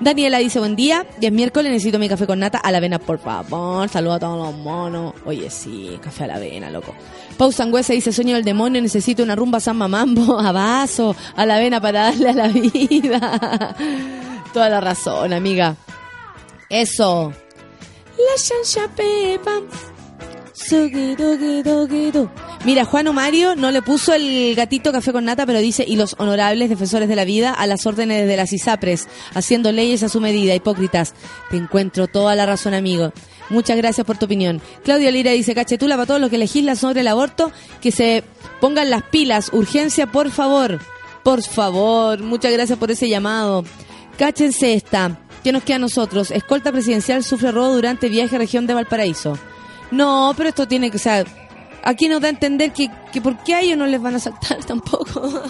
Daniela dice, buen día, y es miércoles, necesito mi café con nata a la avena, por favor. Saludos a todos los monos. Oye, sí, café a la avena, loco. Pau Sangüesa dice, sueño del demonio, necesito una rumba samba mambo, a vaso, a la avena para darle a la vida. Toda la razón, amiga. Eso. La chancha pepa. Mira, Juan Mario no le puso el gatito café con nata, pero dice, y los honorables defensores de la vida a las órdenes de las ISAPRES, haciendo leyes a su medida, hipócritas. Te encuentro toda la razón, amigo. Muchas gracias por tu opinión. Claudio Lira dice, cachetula para todos los que legislan sobre el aborto, que se pongan las pilas. Urgencia, por favor. Por favor. Muchas gracias por ese llamado. Cáchense esta. ¿Qué nos queda a nosotros? Escolta presidencial sufre robo durante viaje a región de Valparaíso. No, pero esto tiene que, o sea, aquí nos da a entender que, que por qué a ellos no les van a saltar tampoco.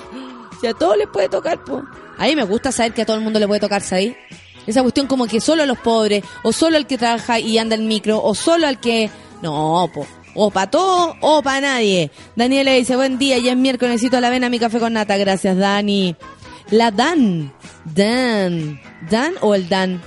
si a todos les puede tocar, pues. A mí me gusta saber que a todo el mundo le puede tocarse ahí. Esa cuestión como que solo a los pobres, o solo al que trabaja y anda en micro, o solo al que... No, po. O para todo o para nadie. Daniela dice, buen día, ya es miércoles, necesito la vena mi café con nata. Gracias, Dani. La Dan. Dan. ¿Dan o el Dan?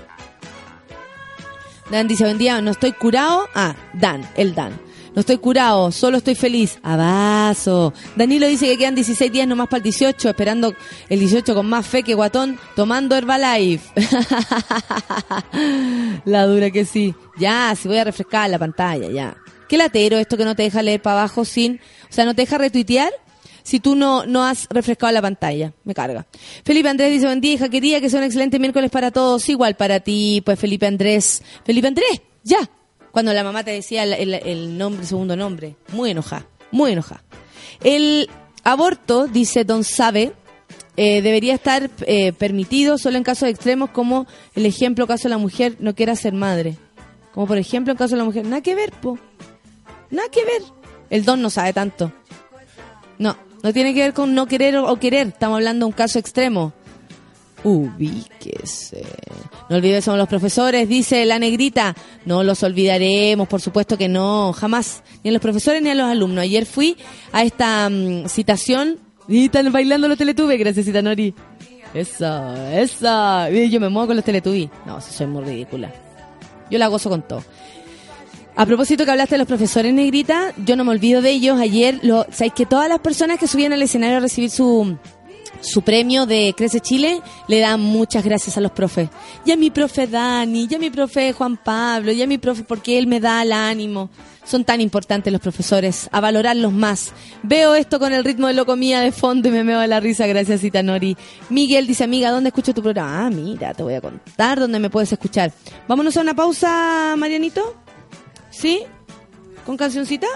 Dan dice, buen día, no estoy curado. Ah, Dan, el Dan. No estoy curado, solo estoy feliz. Abrazo. Danilo dice que quedan 16 días nomás para el 18, esperando el 18 con más fe que Guatón, tomando Herbalife. la dura que sí. Ya, si voy a refrescar la pantalla, ya. Qué latero esto que no te deja leer para abajo sin... O sea, no te deja retuitear si tú no, no has refrescado la pantalla. Me carga. Felipe Andrés dice, buen día, hija querida, que sea un excelente miércoles para todos. Igual para ti, pues Felipe Andrés. Felipe Andrés, ya. Cuando la mamá te decía el, el- el nombre, segundo nombre. Muy enojada, muy enojada. El aborto, dice Don Sabe, eh, debería estar eh, permitido solo en casos extremos como el ejemplo caso de la mujer no quiera ser madre. Como por ejemplo en caso de la mujer, nada que ver, po. Nada que ver. El don no sabe tanto. No, no tiene que ver con no querer o, querer. Estamos hablando de un caso extremo. Ubíquese. No olvides, somos los profesores, dice la negrita. No los olvidaremos, por supuesto que no, jamás. Ni a los profesores ni a los alumnos. Ayer fui a esta mm, citación y están bailando los teletubbies, gracias, Nori. Eso, eso. Yo me muevo con los teletubbies. No, soy muy ridícula. Yo la gozo con todo. A propósito que hablaste de los profesores negrita, yo no me olvido de ellos. Ayer, lo, sabéis que todas las personas que subían al escenario a recibir su, su premio de Crece Chile le dan muchas gracias a los profes. Y a mi profe Dani, y a mi profe Juan Pablo, y a mi profe porque él me da el ánimo. Son tan importantes los profesores, a valorarlos más. Veo esto con el ritmo de locomía de fondo y me meo de la risa, gracias Itanori. Miguel dice, amiga, ¿dónde escucho tu programa? Ah, mira, te voy a contar dónde me puedes escuchar. Vámonos a una pausa, Marianito. ¿Sí? ¿Con cancioncita?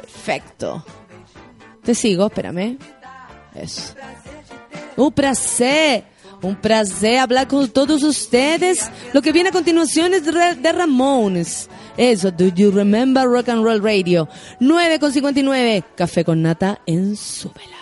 Perfecto. Te sigo, espérame. Eso. Un placer. Un placer hablar con todos ustedes. Lo que viene a continuación es de Ramones. Eso, Do You Remember Rock and Roll Radio? 9 con 59. Café con nata en Súbela. The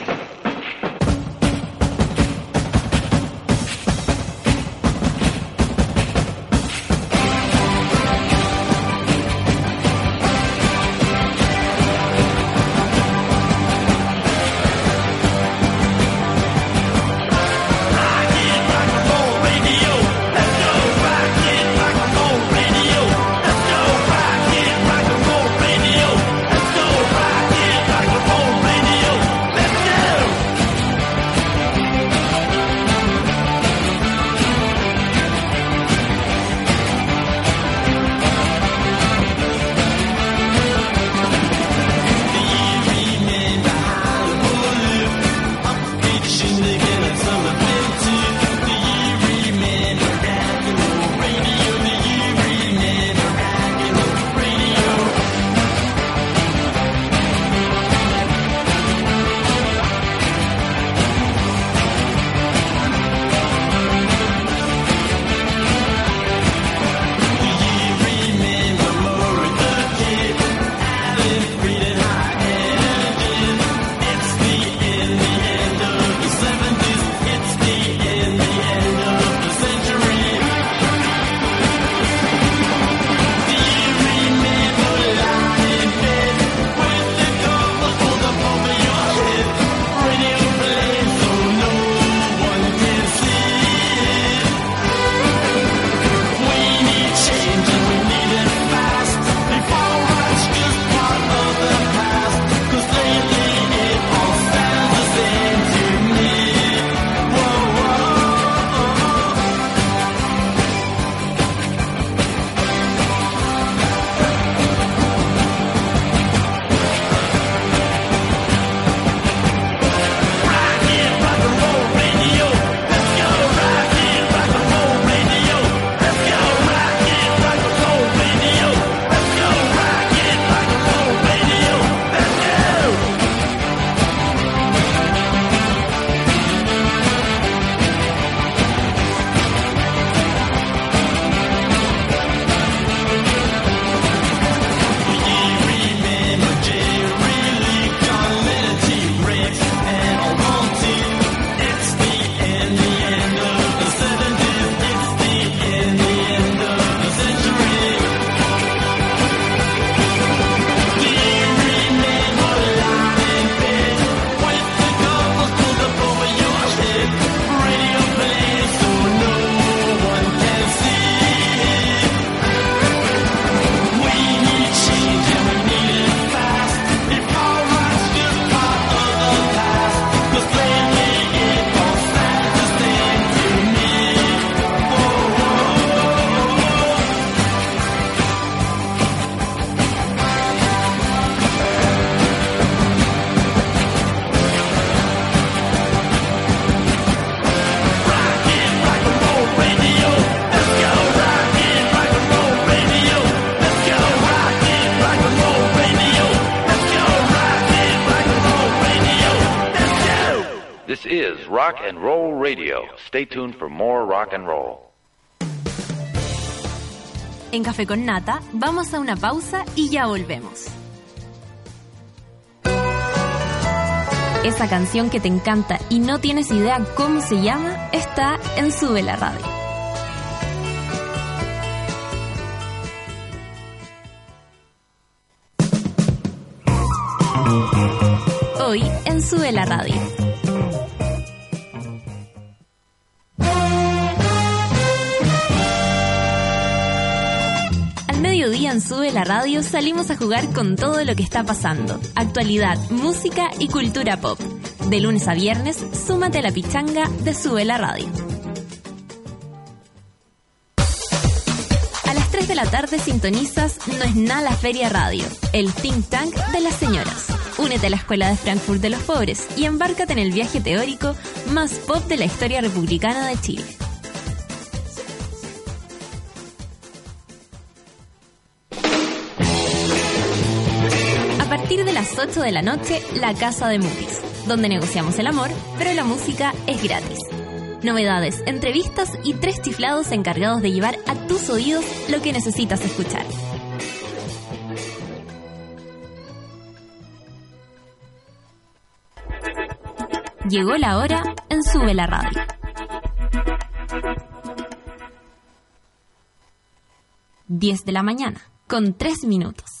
Radio. Stay tuned for more rock and roll. En Café con Nata vamos a una pausa y ya volvemos. Esa canción que te encanta y no tienes idea cómo se llama está en Sube la Radio. Hoy en Sube la Radio. Radio salimos a jugar con todo lo que está pasando. Actualidad, música y cultura pop. De lunes a viernes, súmate a la pichanga de Sube la Radio. A las 3 de la tarde sintonizas No es nada la Feria Radio, el think tank de las señoras. Únete a la Escuela de Frankfurt de los Pobres y embárcate en el viaje teórico más pop de la historia republicana de Chile. 8 de la noche, La Casa de Movies, donde negociamos el amor, pero la música es gratis. Novedades, entrevistas y tres chiflados encargados de llevar a tus oídos lo que necesitas escuchar. Llegó la hora en Sube la Radio. Diez de la mañana, con tres minutos.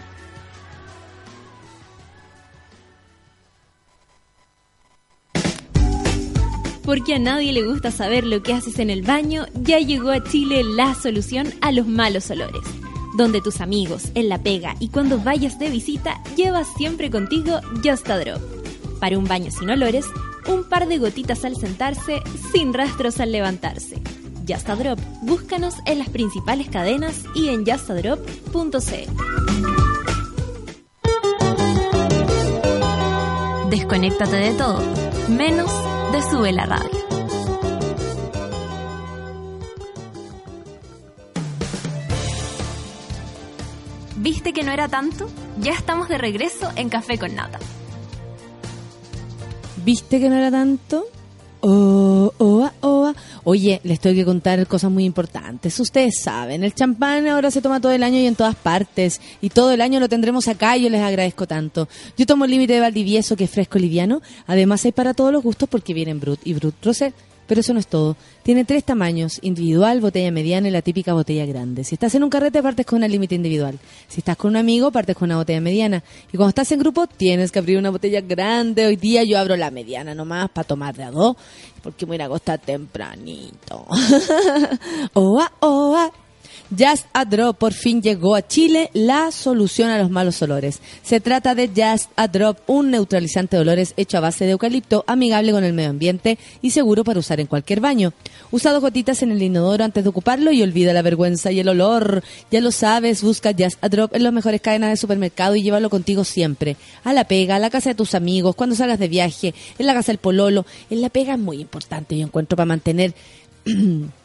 Porque a nadie le gusta saber lo que haces en el baño, ya llegó a Chile la solución a los malos olores. Donde tus amigos, en la pega y cuando vayas de visita, llevas siempre contigo Just Drop. Para un baño sin olores, un par de gotitas al sentarse, sin rastros al levantarse. Just Drop, búscanos en las principales cadenas y en justadrop.cl. Desconéctate de todo, menos Sube la Radio. ¿Viste que no era tanto? Ya estamos de regreso en Café con Nata. ¿Viste que no era tanto? Oh, oh, oh. Oye, les tengo que contar cosas muy importantes. Ustedes saben, el champán ahora se toma todo el año y en todas partes. Y todo el año lo tendremos acá y yo les agradezco tanto. Yo tomo el límite de Valdivieso, que es fresco liviano. Además hay para todos los gustos porque vienen Brut y Brut Rosé. Pero eso no es todo. Tiene tres tamaños, individual, botella mediana y la típica botella grande. Si estás en un carrete, partes con una límite individual. Si estás con un amigo, partes con una botella mediana. Y cuando estás en grupo, tienes que abrir una botella grande. Hoy día yo abro la mediana nomás para tomar de a dos, porque me voy tempranito. oa, oa. Just a Drop por fin llegó a Chile, la solución a los malos olores. Se trata de Just a Drop, un neutralizante de olores hecho a base de eucalipto, amigable con el medio ambiente y seguro para usar en cualquier baño. Usa dos gotitas en el inodoro antes de ocuparlo y olvida la vergüenza y el olor. Ya lo sabes, busca Just a Drop en las mejores cadenas de supermercado y llévalo contigo siempre. A la pega, a la casa de tus amigos, cuando salgas de viaje, en la casa del pololo. En la pega es muy importante, yo encuentro, para mantener...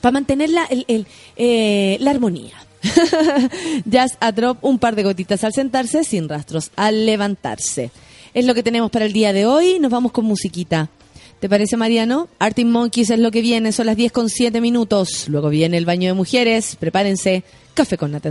para mantener la, el- el, eh, la armonía. Just a drop, un par de gotitas al sentarse, sin rastros al levantarse. Es lo que tenemos para el día de hoy. Nos vamos con musiquita. ¿Te parece, Mariano? Arctic Monkeys es lo que viene, son las 10 con 7 minutos. Luego viene el baño de mujeres. Prepárense. Café con nata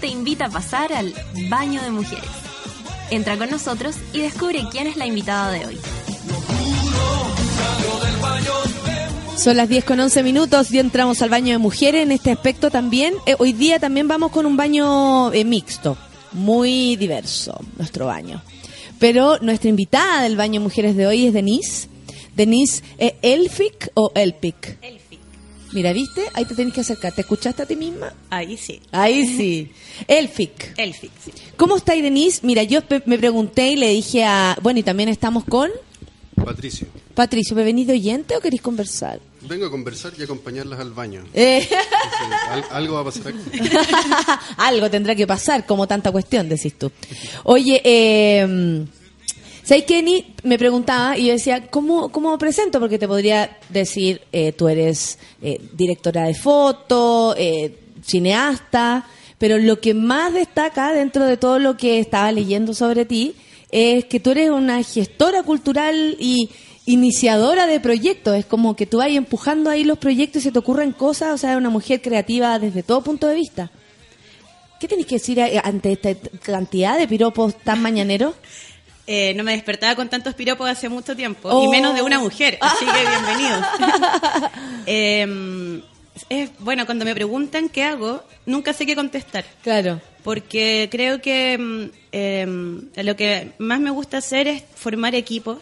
Te invita a pasar al baño de mujeres. Entra con nosotros y descubre quién es la invitada de hoy. Son las 10 con 11 minutos y entramos al baño de mujeres en este aspecto también. Eh, hoy día también vamos con un baño eh, mixto, muy diverso, nuestro baño. Pero nuestra invitada del baño de mujeres de hoy es Denise. Denise, ¿eh, ¿Elfic o Elpic? Mira, ¿viste? Ahí te tenés que acercar. ¿Te escuchaste a ti misma? Ahí sí. Ahí sí. Elfic. Elfic, sí. ¿Cómo está Denise? Mira, yo me pregunté y le dije a... Bueno, y también estamos con... Patricio, Patricio, ¿me venís de oyente o queréis conversar? vengo a conversar y acompañarlas al baño. Eh, al- algo va a pasar aquí. algo tendrá que pasar, como tanta cuestión, decís tú. Oye, eh, ¿sabes qué, Ni? Me preguntaba y yo decía, ¿cómo, cómo presento? Porque te podría decir, eh, tú eres eh, directora de foto, eh, cineasta, pero lo que más destaca dentro de todo lo que estaba leyendo sobre ti es que tú eres una gestora cultural y iniciadora de proyectos. Es como que tú vas empujando ahí los proyectos y se te ocurren cosas, o sea, una mujer creativa desde todo punto de vista. ¿Qué tenés que decir eh, ante esta cantidad de piropos tan mañaneros? Eh, no me despertaba con tantos piropos hace mucho tiempo, Oh. y menos de una mujer, así que bienvenidos. Eh, es, bueno, cuando me preguntan qué hago, nunca sé qué contestar, Claro. porque creo que eh, lo que más me gusta hacer es formar equipos.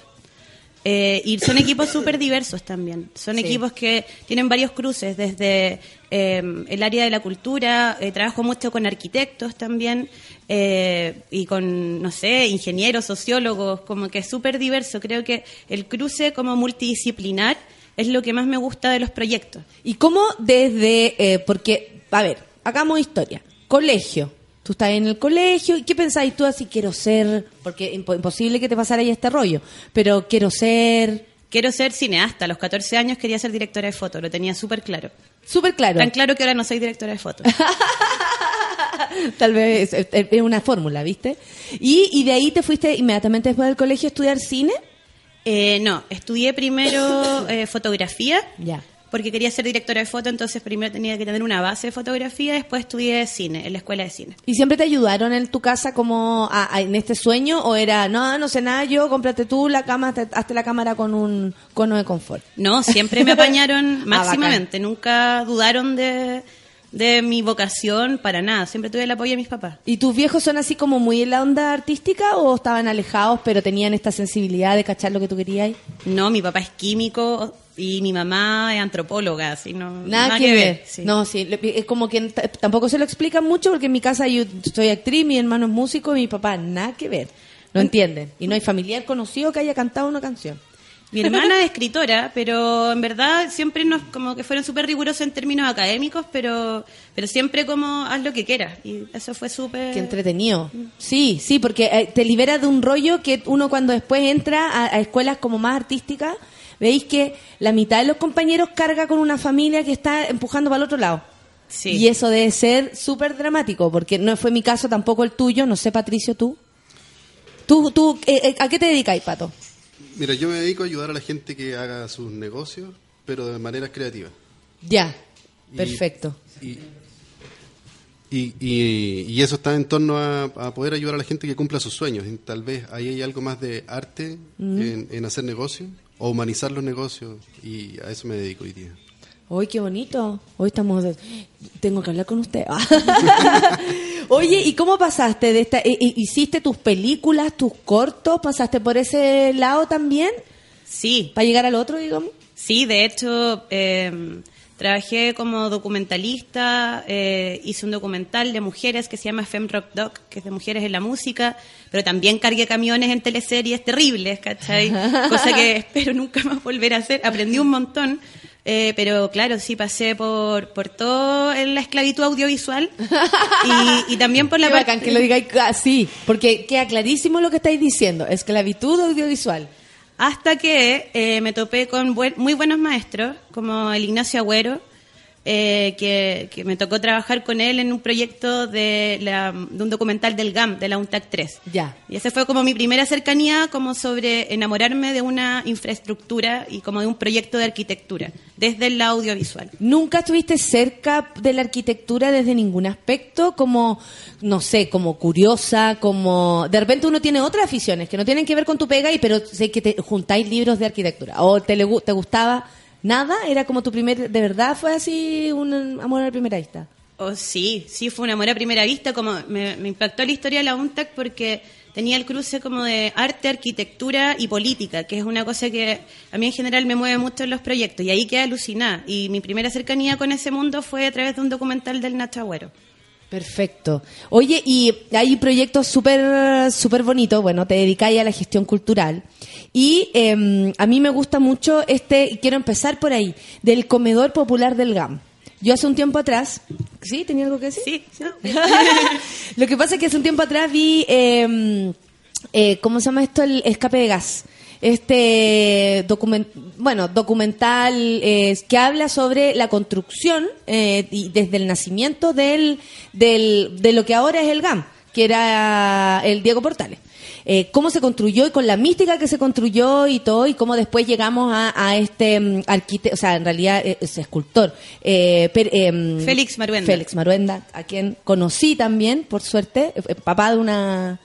Eh, y son equipos súper diversos también. Son Sí. equipos que tienen varios cruces, desde eh, el área de la cultura, eh, trabajo mucho con arquitectos también, eh, y con, no sé, ingenieros, sociólogos, como que es súper diverso. Creo que el cruce como multidisciplinar es lo que más me gusta de los proyectos. ¿Y cómo desde, eh, porque, a ver, hagamos historia. Colegio. Tú estás en el colegio, ¿y qué pensáis tú así? Quiero ser, porque impo- imposible que te pasara ahí este rollo, pero quiero ser, Quiero ser cineasta. A los 14 años quería ser directora de foto, lo tenía súper claro. súper claro. Tan claro que ahora no soy directora de foto. Tal vez es una fórmula, ¿viste? Y, y de ahí te fuiste inmediatamente después del colegio a estudiar cine. Eh, no, estudié primero eh, fotografía, Ya. Porque quería ser directora de foto, entonces primero tenía que tener una base de fotografía, después estudié cine, en la escuela de cine. ¿Y siempre te ayudaron en tu casa como a- a- en este sueño o era, no, no sé nada, yo, cómprate tú la cama, te- hazte la cámara con un cono de confort? No, siempre me apañaron Ah, máximamente, nunca dudaron de, de mi vocación para nada, siempre tuve el apoyo de mis papás. ¿Y tus viejos son así como muy en la onda artística o estaban alejados pero tenían esta sensibilidad de cachar lo que tú querías? No, mi papá es químico y mi mamá es antropóloga, así no Nada, que, ver. sí. No, sí, es como que tampoco se lo explican mucho porque en mi casa yo soy actriz, mi hermano es músico y mi papá nada que ver. No entienden. Y no hay familiar conocido que haya cantado una canción. Mi hermana es escritora, pero en verdad siempre nos como que fueron súper rigurosos en términos académicos, pero pero siempre como haz lo que quieras y eso fue súper Qué entretenido. Sí, sí, porque eh, te libera de un rollo que uno cuando después entra a, a escuelas como más artísticas, veis que la mitad de los compañeros carga con una familia que está empujando para el otro lado. Sí. Y eso debe ser súper dramático, porque no fue mi caso, tampoco el tuyo, no sé, Patricio, tú. ¿Tú, tú eh, eh, a qué te dedicáis, Pato? Mira, yo me dedico a ayudar a la gente que haga sus negocios, pero de manera creativa. Ya, Y- perfecto. Y, y, y- y eso está en torno a, a poder ayudar a la gente que cumpla sus sueños. Y tal vez ahí hay algo más de arte en, en hacer negocios o humanizar los negocios y a eso me dedico hoy día. Uy, qué bonito. Hoy estamos... Tengo que hablar con usted. Oye, ¿y cómo pasaste de esta... eh, eh, ¿Hiciste tus películas, tus cortos? ¿Pasaste por ese lado también? Sí, ¿Para llegar al otro, digamos? sí, de hecho eh, trabajé como documentalista, eh, hice un documental de mujeres que se llama Fem Rock Doc, que es de mujeres en la música, pero también cargué camiones en teleseries terribles, ¿cachai? Cosa que espero nunca más volver a hacer. Aprendí un montón. eh, pero claro, sí pasé por, por todo en la esclavitud audiovisual y, y también por la Qué parte... bacán que lo digáis así, porque queda clarísimo lo que estáis diciendo. Esclavitud audiovisual. Hasta que eh, me topé con buen- muy buenos maestros, como el Ignacio Agüero, eh, que, que me tocó trabajar con él en un proyecto de, la- de un documental del GAM, de la UNTAC 3. Ya. Y esa fue como mi primera cercanía como sobre enamorarme de una infraestructura y como de un proyecto de arquitectura, desde el audiovisual. ¿Nunca estuviste cerca de la arquitectura desde ningún aspecto? Como, no sé, como curiosa, como... De repente uno tiene otras aficiones que no tienen que ver con tu pega, y pero sé que te juntáis libros de arquitectura. ¿O te, le te gustaba nada? ¿Era como tu primer... ¿De verdad fue así un amor a primera vista? Oh, sí, sí, fue un amor a primera vista, como me, me impactó la historia de la UNTAC porque tenía el cruce como de arte, arquitectura y política, que es una cosa que a mí en general me mueve mucho en los proyectos, y ahí quedé alucinada. Y mi primera cercanía con ese mundo fue a través de un documental del Nacho Agüero. Perfecto. Oye, y hay proyectos súper súper bonitos, bueno, te dedicáis a la gestión cultural. Y eh, a mí me gusta mucho este, y quiero empezar por ahí, del comedor popular del GAM. Yo hace un tiempo atrás, ¿sí? ¿Tenía algo que decir? Sí, sí. Lo que pasa es que hace un tiempo atrás vi, eh, eh, ¿cómo se llama esto? El escape de gas. Este document, bueno, documental eh, que habla sobre la construcción eh, y desde el nacimiento del, del, de lo que ahora es el GAM, que era el Diego Portales. Eh, cómo se construyó y con la mística que se construyó y todo, y cómo después llegamos a, a este arquitecto, o sea, en realidad eh, es escultor. eh, per- em, Félix Maruenda. Félix Maruenda, a quien conocí también, por suerte, eh, papá de una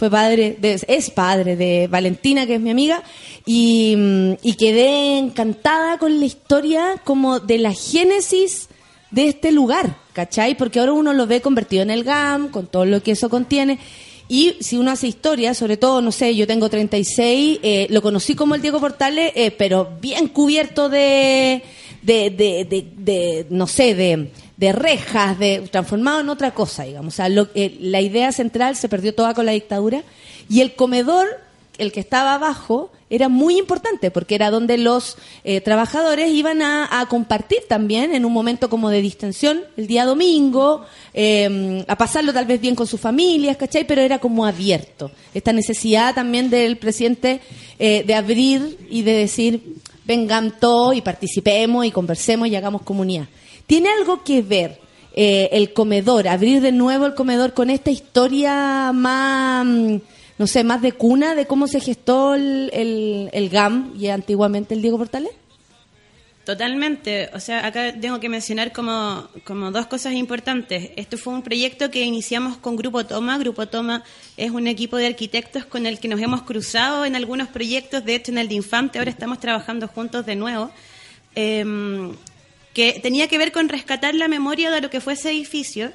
fue padre de, es padre de Valentina que es mi amiga y, mm, y quedé encantada con la historia como de la génesis de este lugar, ¿cachai? Porque ahora uno lo ve convertido en el GAM, con todo lo que eso contiene. Y si uno hace historia, sobre todo, no sé, yo tengo 36, eh, lo conocí como el Diego Portales, eh, pero bien cubierto de, de, de, de- de, no sé, de, de rejas, de transformado en otra cosa, digamos. O sea, lo- eh, la idea central se perdió toda con la dictadura y el comedor, el que estaba abajo, era muy importante porque era donde los eh, trabajadores iban a, compartir también en un momento como de distensión el día domingo, eh, a pasarlo tal vez bien con sus familias, ¿cachai? Pero era como abierto. Esta necesidad también del presidente eh, de abrir y de decir, vengan todos y participemos y conversemos y hagamos comunidad. ¿Tiene algo que ver eh, el comedor, abrir de nuevo el comedor con esta historia más, mm, no sé, más de cuna de cómo se gestó el, el, el GAM y antiguamente el Diego Portales? Totalmente. O sea, acá tengo que mencionar como, como dos cosas importantes. Esto fue un proyecto que iniciamos con Grupo Toma. Grupo Toma es un equipo de arquitectos con el que nos hemos cruzado en algunos proyectos. De hecho, en el de Infante ahora estamos trabajando juntos de nuevo. Em, que tenía que ver con rescatar la memoria de lo que fue ese edificio.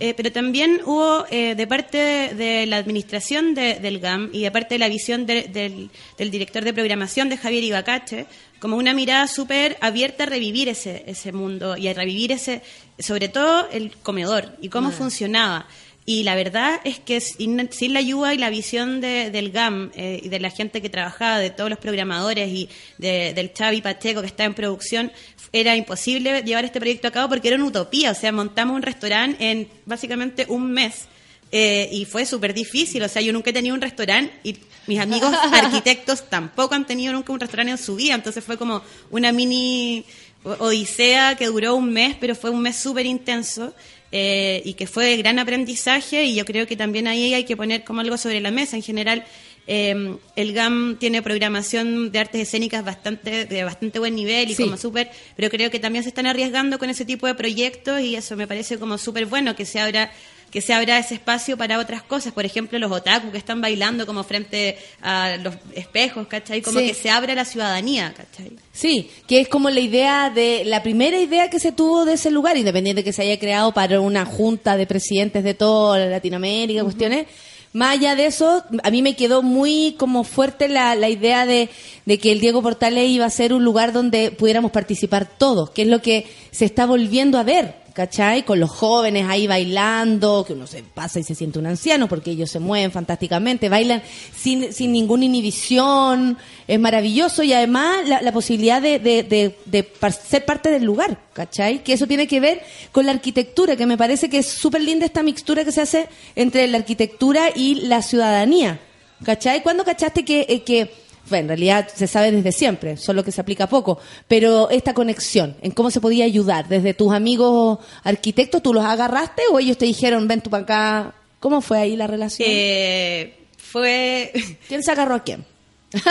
Eh, pero también hubo eh, de parte de, de la administración de- del GAM y de parte de la visión de- del, del director de programación de Javier Ibacache, como una mirada súper abierta a revivir ese, ese mundo y a revivir ese, sobre todo el comedor y cómo funcionaba. Y la verdad es que sin, sin la ayuda y la visión de- del GAM eh, y de la gente que trabajaba, de todos los programadores y de- del Xavi Pacheco que está en producción, era imposible llevar este proyecto a cabo porque era una utopía. O sea, montamos un restaurante en básicamente un mes eh, y fue súper difícil. O sea, yo nunca he tenido un restaurante y mis amigos arquitectos tampoco han tenido nunca un restaurante en su vida. Entonces fue como una mini odisea que duró un mes, pero fue un mes súper intenso eh, y que fue de gran aprendizaje y yo creo que también ahí hay que poner como algo sobre la mesa. En general, eh, el GAM tiene programación de artes escénicas bastante de bastante buen nivel y Sí. como súper, pero creo que también se están arriesgando con ese tipo de proyectos y eso me parece como súper bueno que se abra que se abra ese espacio para otras cosas, por ejemplo los otaku que están bailando como frente a los espejos, ¿cachai? Como Sí. que se abra la ciudadanía, ¿cachai? Sí, que es como la idea de, la primera idea que se tuvo de ese lugar, independiente que se haya creado para una junta de presidentes de toda Latinoamérica, cuestiones. Más allá de eso, a mí me quedó muy como fuerte la, la idea de, de que el Diego Portales iba a ser un lugar donde pudiéramos participar todos, que es lo que se está volviendo a ver. ¿Cachai? Con los jóvenes ahí bailando, que uno se pasa y se siente un anciano porque ellos se mueven fantásticamente, bailan sin, sin ninguna inhibición, es maravilloso y además la, posibilidad de, de- de- de ser parte del lugar, ¿cachai? Que eso tiene que ver con la arquitectura, que me parece que es súper linda esta mixtura que se hace entre la arquitectura y la ciudadanía, ¿cachai? ¿Cuándo cachaste que, eh, que bueno, en realidad se sabe desde siempre, solo que se aplica poco, pero esta conexión, en cómo se podía ayudar, desde tus amigos arquitectos, ¿tú los agarraste o ellos te dijeron, ven tú para acá? ¿Cómo fue ahí la relación? Eh, fue... ¿Quién se agarró a quién?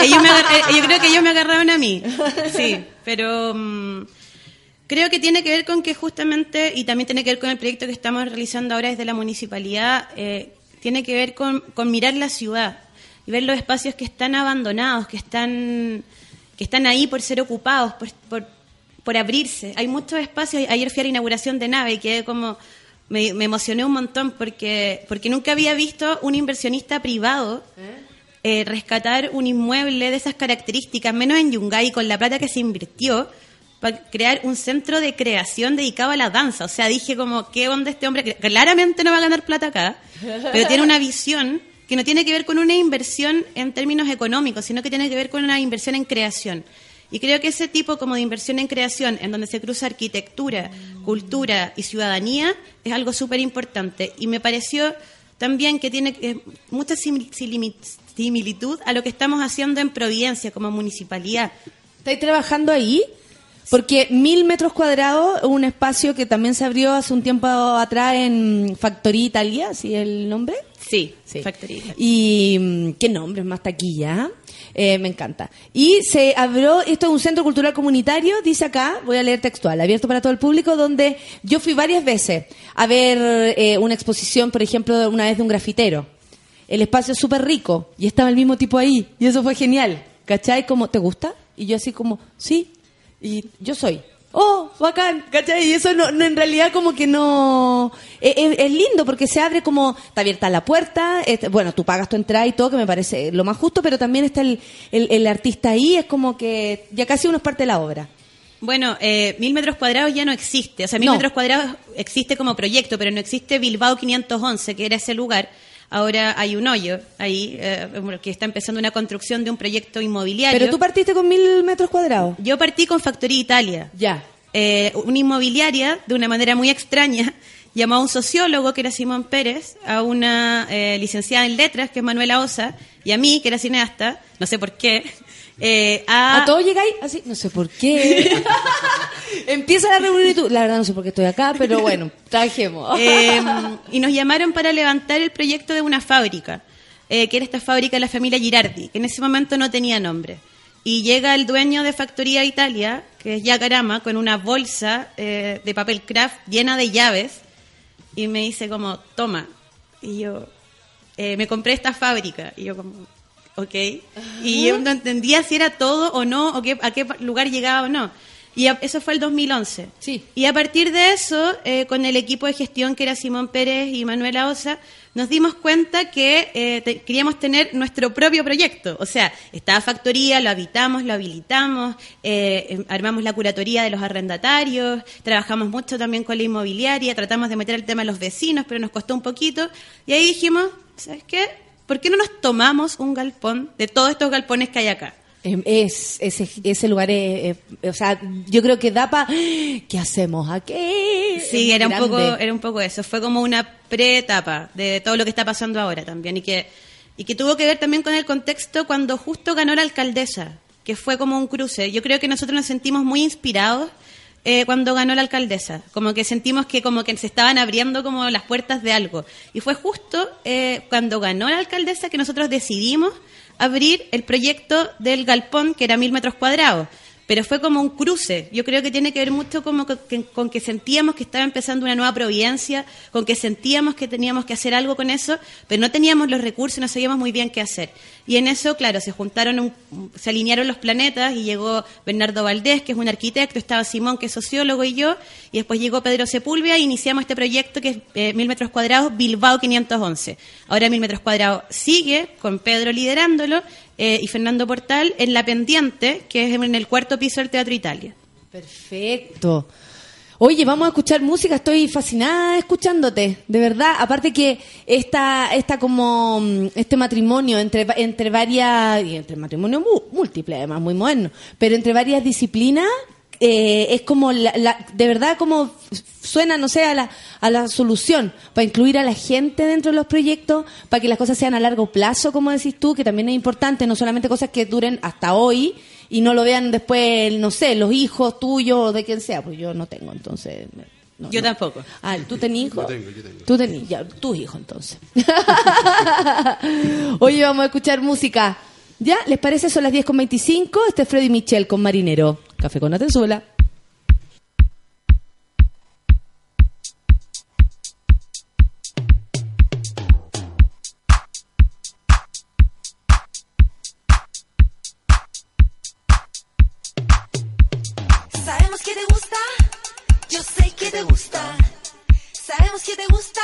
ellos me agar- eh, yo creo que ellos me agarraron a mí, sí, pero mm, creo que tiene que ver con que justamente, y también tiene que ver con el proyecto que estamos realizando ahora desde la municipalidad, eh, tiene que ver con, con mirar la ciudad y ver los espacios que están abandonados, que están, que están ahí por ser ocupados, por, por, por abrirse. Hay muchos espacios, ayer fui a la inauguración de nave y quedé como... Me, me emocioné un montón porque, porque nunca había visto un inversionista privado eh, rescatar un inmueble de esas características, menos en Yungay, con la plata que se invirtió, para crear un centro de creación dedicado a la danza. O sea, dije como, ¿qué onda este hombre? Claramente no va a ganar plata acá, pero tiene una visión que no tiene que ver con una inversión en términos económicos, sino que tiene que ver con una inversión en creación. Y creo que ese tipo como de inversión en creación, en donde se cruza arquitectura, cultura y ciudadanía, es algo súper importante. Y me pareció también que tiene eh, mucha similitud a lo que estamos haciendo en Providencia como municipalidad. ¿Estáis trabajando ahí? Porque mil metros cuadrados, un espacio que también se abrió hace un tiempo atrás en Factoría Italia, ¿sí el nombre? Sí, Sí. Factoría. Y mm, qué nombre más taquilla. Eh, me encanta. Y se abrió, esto es un centro cultural comunitario, dice acá, voy a leer textual, abierto para todo el público, donde yo fui varias veces a ver eh, una exposición, por ejemplo, una vez de un grafitero. El espacio es súper rico y estaba el mismo tipo ahí. Y eso fue genial. ¿Cachai? Como, ¿te gusta? Y yo así como, sí. Y yo soy. Oh, bacán, ¿cachai? Y eso no, no, en realidad como que no... Es, es- es lindo porque se abre como... Está abierta la puerta, este, bueno, tú pagas tu entrada y todo, que me parece lo más justo, pero también está el, el, el artista ahí, es como que ya casi uno es parte de la obra. Bueno, eh, mil metros cuadrados ya no existe. O sea, mil No. metros cuadrados existe como proyecto, pero no existe Bilbao 511, que era ese lugar. Ahora hay un hoyo ahí, eh, que está empezando una construcción de un proyecto inmobiliario. Pero tú partiste con mil metros cuadrados. Yo partí con Factoría Italia. Ya. eh, una inmobiliaria de una manera muy extraña llamó a un sociólogo que era Simón Pérez, a una eh, licenciada en letras que es Manuela Osa y a mí que era cineasta, no sé por qué, eh, a, ¿A todos llegáis así? No sé por qué. Empieza la reunión y tú... La verdad no sé por qué estoy acá, pero bueno, trabajemos. Eh, y nos llamaron para levantar el proyecto de una fábrica, eh, que era esta fábrica de la familia Girardi, que en ese momento no tenía nombre. Y llega el dueño de Factoría Italia, que es Yacarama, con una bolsa eh, de papel craft llena de llaves, y me dice como, toma. Y yo, me compré esta fábrica. Y yo como, ok. Y yo no entendía si era todo o no, o qué, a qué lugar llegaba o no. Y a- eso fue el 2011. Sí. Y a partir de eso, eh, con el equipo de gestión que era Simón Pérez y Manuela Osa, nos dimos cuenta que eh, te- queríamos tener nuestro propio proyecto. O sea, estaba factoría, lo habitamos, lo habilitamos, eh, em, armamos la curatoría de los arrendatarios, trabajamos mucho también con la inmobiliaria, tratamos de meter el tema de los vecinos, pero nos costó un poquito. Y ahí dijimos, ¿sabes qué? ¿Por qué no nos tomamos un galpón de todos estos galpones que hay acá? Em, Es, ese, ese lugar es, es- o sea, yo creo que da para, ¿qué hacemos aquí? Sí, era un poco, era un poco eso. Fue como una pre-etapa de todo lo que está pasando ahora también y que y que tuvo que ver también con el contexto cuando justo ganó la alcaldesa, que fue como un cruce. Yo creo que nosotros nos sentimos muy inspirados eh, cuando ganó la alcaldesa, como que sentimos que como que se estaban abriendo como las puertas de algo. Y fue justo eh, cuando ganó la alcaldesa que nosotros decidimos abrir el proyecto del galpón, que era mil metros cuadrados. Pero fue como un cruce. Yo creo que tiene que ver mucho como con que, sentíamos que estaba empezando una nueva providencia, con que sentíamos que teníamos que hacer algo con eso, pero no teníamos los recursos no sabíamos muy bien qué hacer. Y en eso, claro, se juntaron, un- se alinearon los planetas y llegó Bernardo Valdés, que es un arquitecto, estaba Simón, que es sociólogo, y yo, y después llegó Pedro Sepúlveda y iniciamos este proyecto que es eh, Mil Metros Cuadrados, Bilbao 511. Ahora Mil Metros Cuadrados sigue, con Pedro liderándolo, eh, y Fernando Portal en La Pendiente, que es en el cuarto piso del Teatro Italia. Perfecto. Oye, vamos a escuchar música, estoy fascinada escuchándote, de verdad. Aparte que esta, esta como mm, este matrimonio entre, entre varias, y entre matrimonio múltiple, además muy moderno, pero entre varias disciplinas, eh, es como, la, la- de verdad, como suena, no sé, a la, a la solución, para incluir a la gente dentro de los proyectos, para que las cosas sean a largo plazo, como decís tú, que también es importante, no solamente cosas que duren hasta hoy y no lo vean después, no sé, los hijos tuyos o de quien sea, pues yo no tengo, entonces... no, Yo no. tampoco. Ah, ¿tú tenés hijos? Yo tengo, yo tengo. Tú tenés, ya, tus hijos entonces. Oye, vamos a escuchar música. ¿Ya? ¿Les parece? Son las 10 con 25. Este es Freddy Michel con Marinero. Café con Atenzuela. Sabemos que te gusta, yo sé que te gusta. Sabemos que te gusta,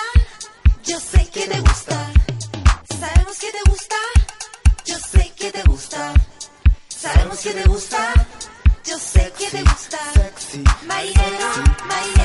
yo sé que te gusta. Sabemos que te gusta, yo sé que te gusta. Sabemos que te gusta, sé que te gusta. Marinero, marinero.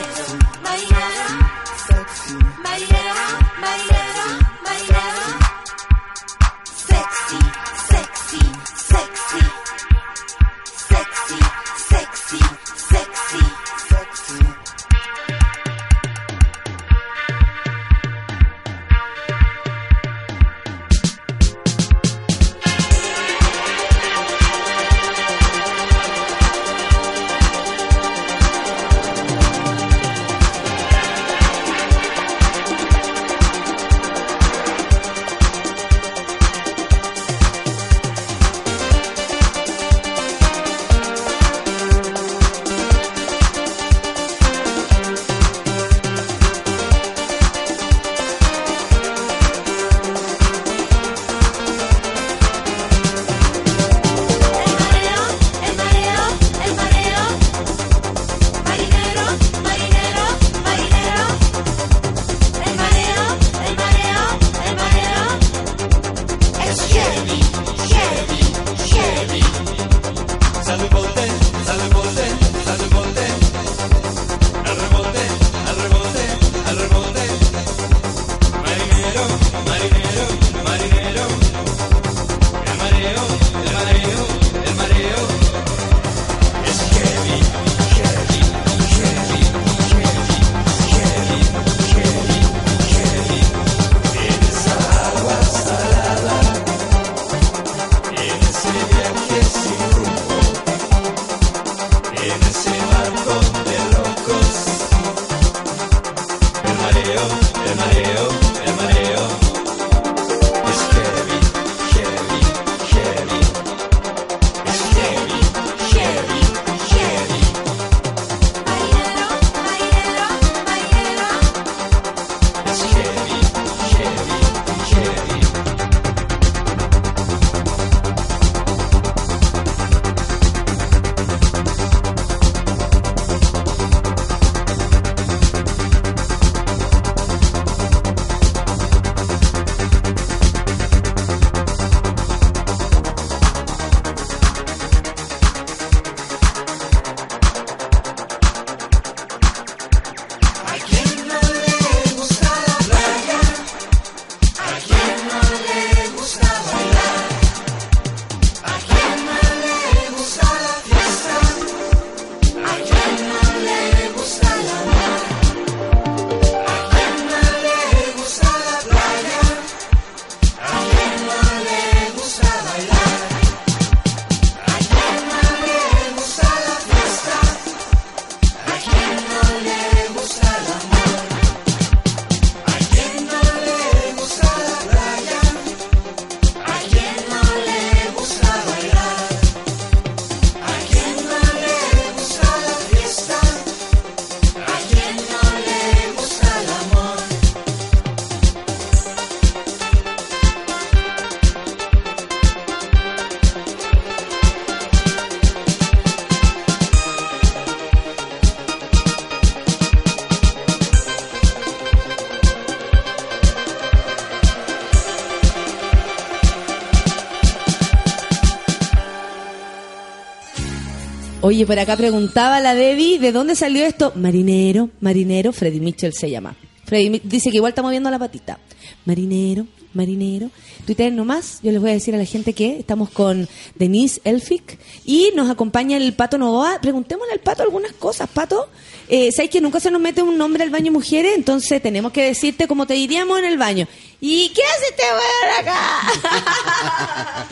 Oye, por acá preguntaba la Debbie, ¿de dónde salió esto? Marinero, marinero, Freddy Mitchell se llama. Freddy dice que igual está moviendo la patita. Marinero, marinero. Tuiteen nomás, yo les voy a decir a la gente que estamos con Denise Elfic y nos acompaña el Pato Novoa. Preguntémosle al Pato algunas cosas. Pato, eh, ¿sabes que nunca se nos mete un nombre al baño mujeres? Entonces tenemos que decirte como te diríamos en el baño. ¿Y qué hace este weón acá?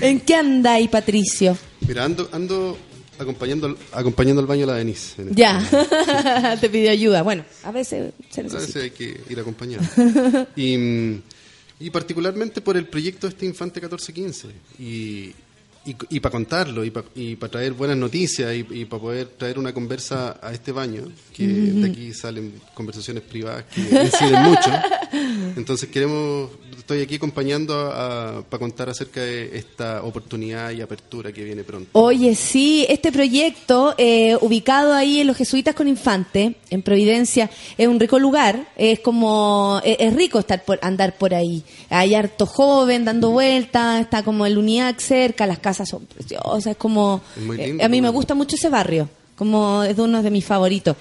¿En qué andáis, Patricio? Mira, ando, ando acompañando, al- acompañando al baño a la Denise. en este Ya, te pidió ayuda. Bueno, a veces se A necesita. veces hay que ir acompañado. y, y particularmente por el proyecto de este Infante 1415. Y, y, para contarlo, y para traer buenas noticias, y, para poder traer una conversa a este baño, que de aquí salen conversaciones privadas que inciden mucho. Entonces queremos, estoy aquí acompañando para contar acerca de esta oportunidad y apertura que viene pronto. Oye, sí, este proyecto, eh, ubicado ahí en los Jesuitas con Infante, en Providencia, es un rico lugar, es como, es, es rico estar por, andar por ahí. Hay harto joven dando vueltas, está como el UNIAC cerca, las casas son preciosas, es como, Es muy eh, a mí me gusta mucho ese barrio, como es uno de mis favoritos.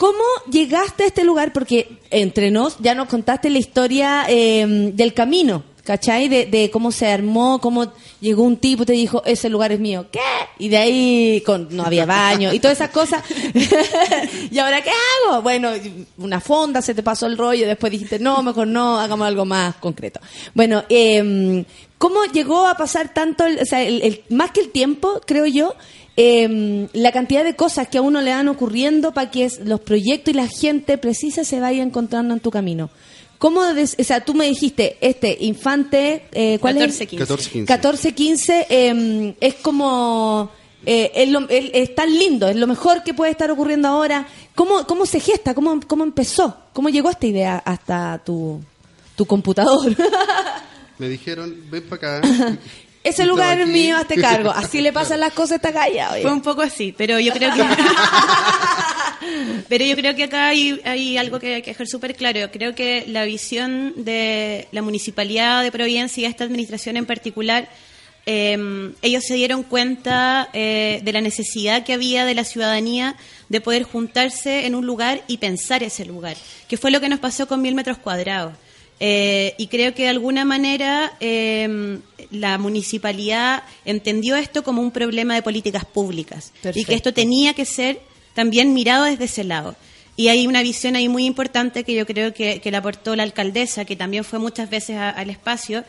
¿Cómo llegaste a este lugar? Porque entre nos ya nos contaste la historia eh, del camino, ¿cachai? De, de cómo se armó, cómo llegó un tipo y te dijo, ese lugar es mío. ¿Qué? Y de ahí con, no había baño y todas esas cosas. ¿Y ahora qué hago? Bueno, una fonda, se te pasó el rollo, después dijiste, no, mejor no, hagamos algo más concreto. Bueno, eh, ¿cómo llegó a pasar tanto, o sea, el- más que el tiempo, creo yo, eh, la cantidad de cosas que a uno le van ocurriendo para que es- los proyectos y la gente precisa se vaya encontrando en tu camino. ¿Cómo, des- o sea, tú me dijiste, este infante, eh, ¿cuál 14, es? 15. 14-15. 14-15 eh, es como, eh, es, lo- es- es tan lindo, es lo mejor que puede estar ocurriendo ahora. ¿Cómo, cómo se gesta? ¿Cómo, ¿Cómo empezó? ¿Cómo llegó esta idea hasta tu, tu computador? Me dijeron, ven para acá. Ese lugar es mío, hazte cargo. Así le pasan las cosas a esta calle. oye. Fue un poco así, pero yo creo que pero yo creo que acá hay, hay algo que hay que dejar súper claro. Creo que la visión de la municipalidad de Providencia y esta administración en particular, eh, ellos se dieron cuenta eh, de la necesidad que había de la ciudadanía de poder juntarse en un lugar y pensar ese lugar, que fue lo que nos pasó con mil metros cuadrados. Eh, y creo que de alguna manera eh, la municipalidad entendió esto como un problema de políticas públicas y que esto tenía que ser también mirado desde ese lado. Y hay una visión ahí muy importante que yo creo que, que la aportó la alcaldesa, que también fue muchas veces a- al espacio,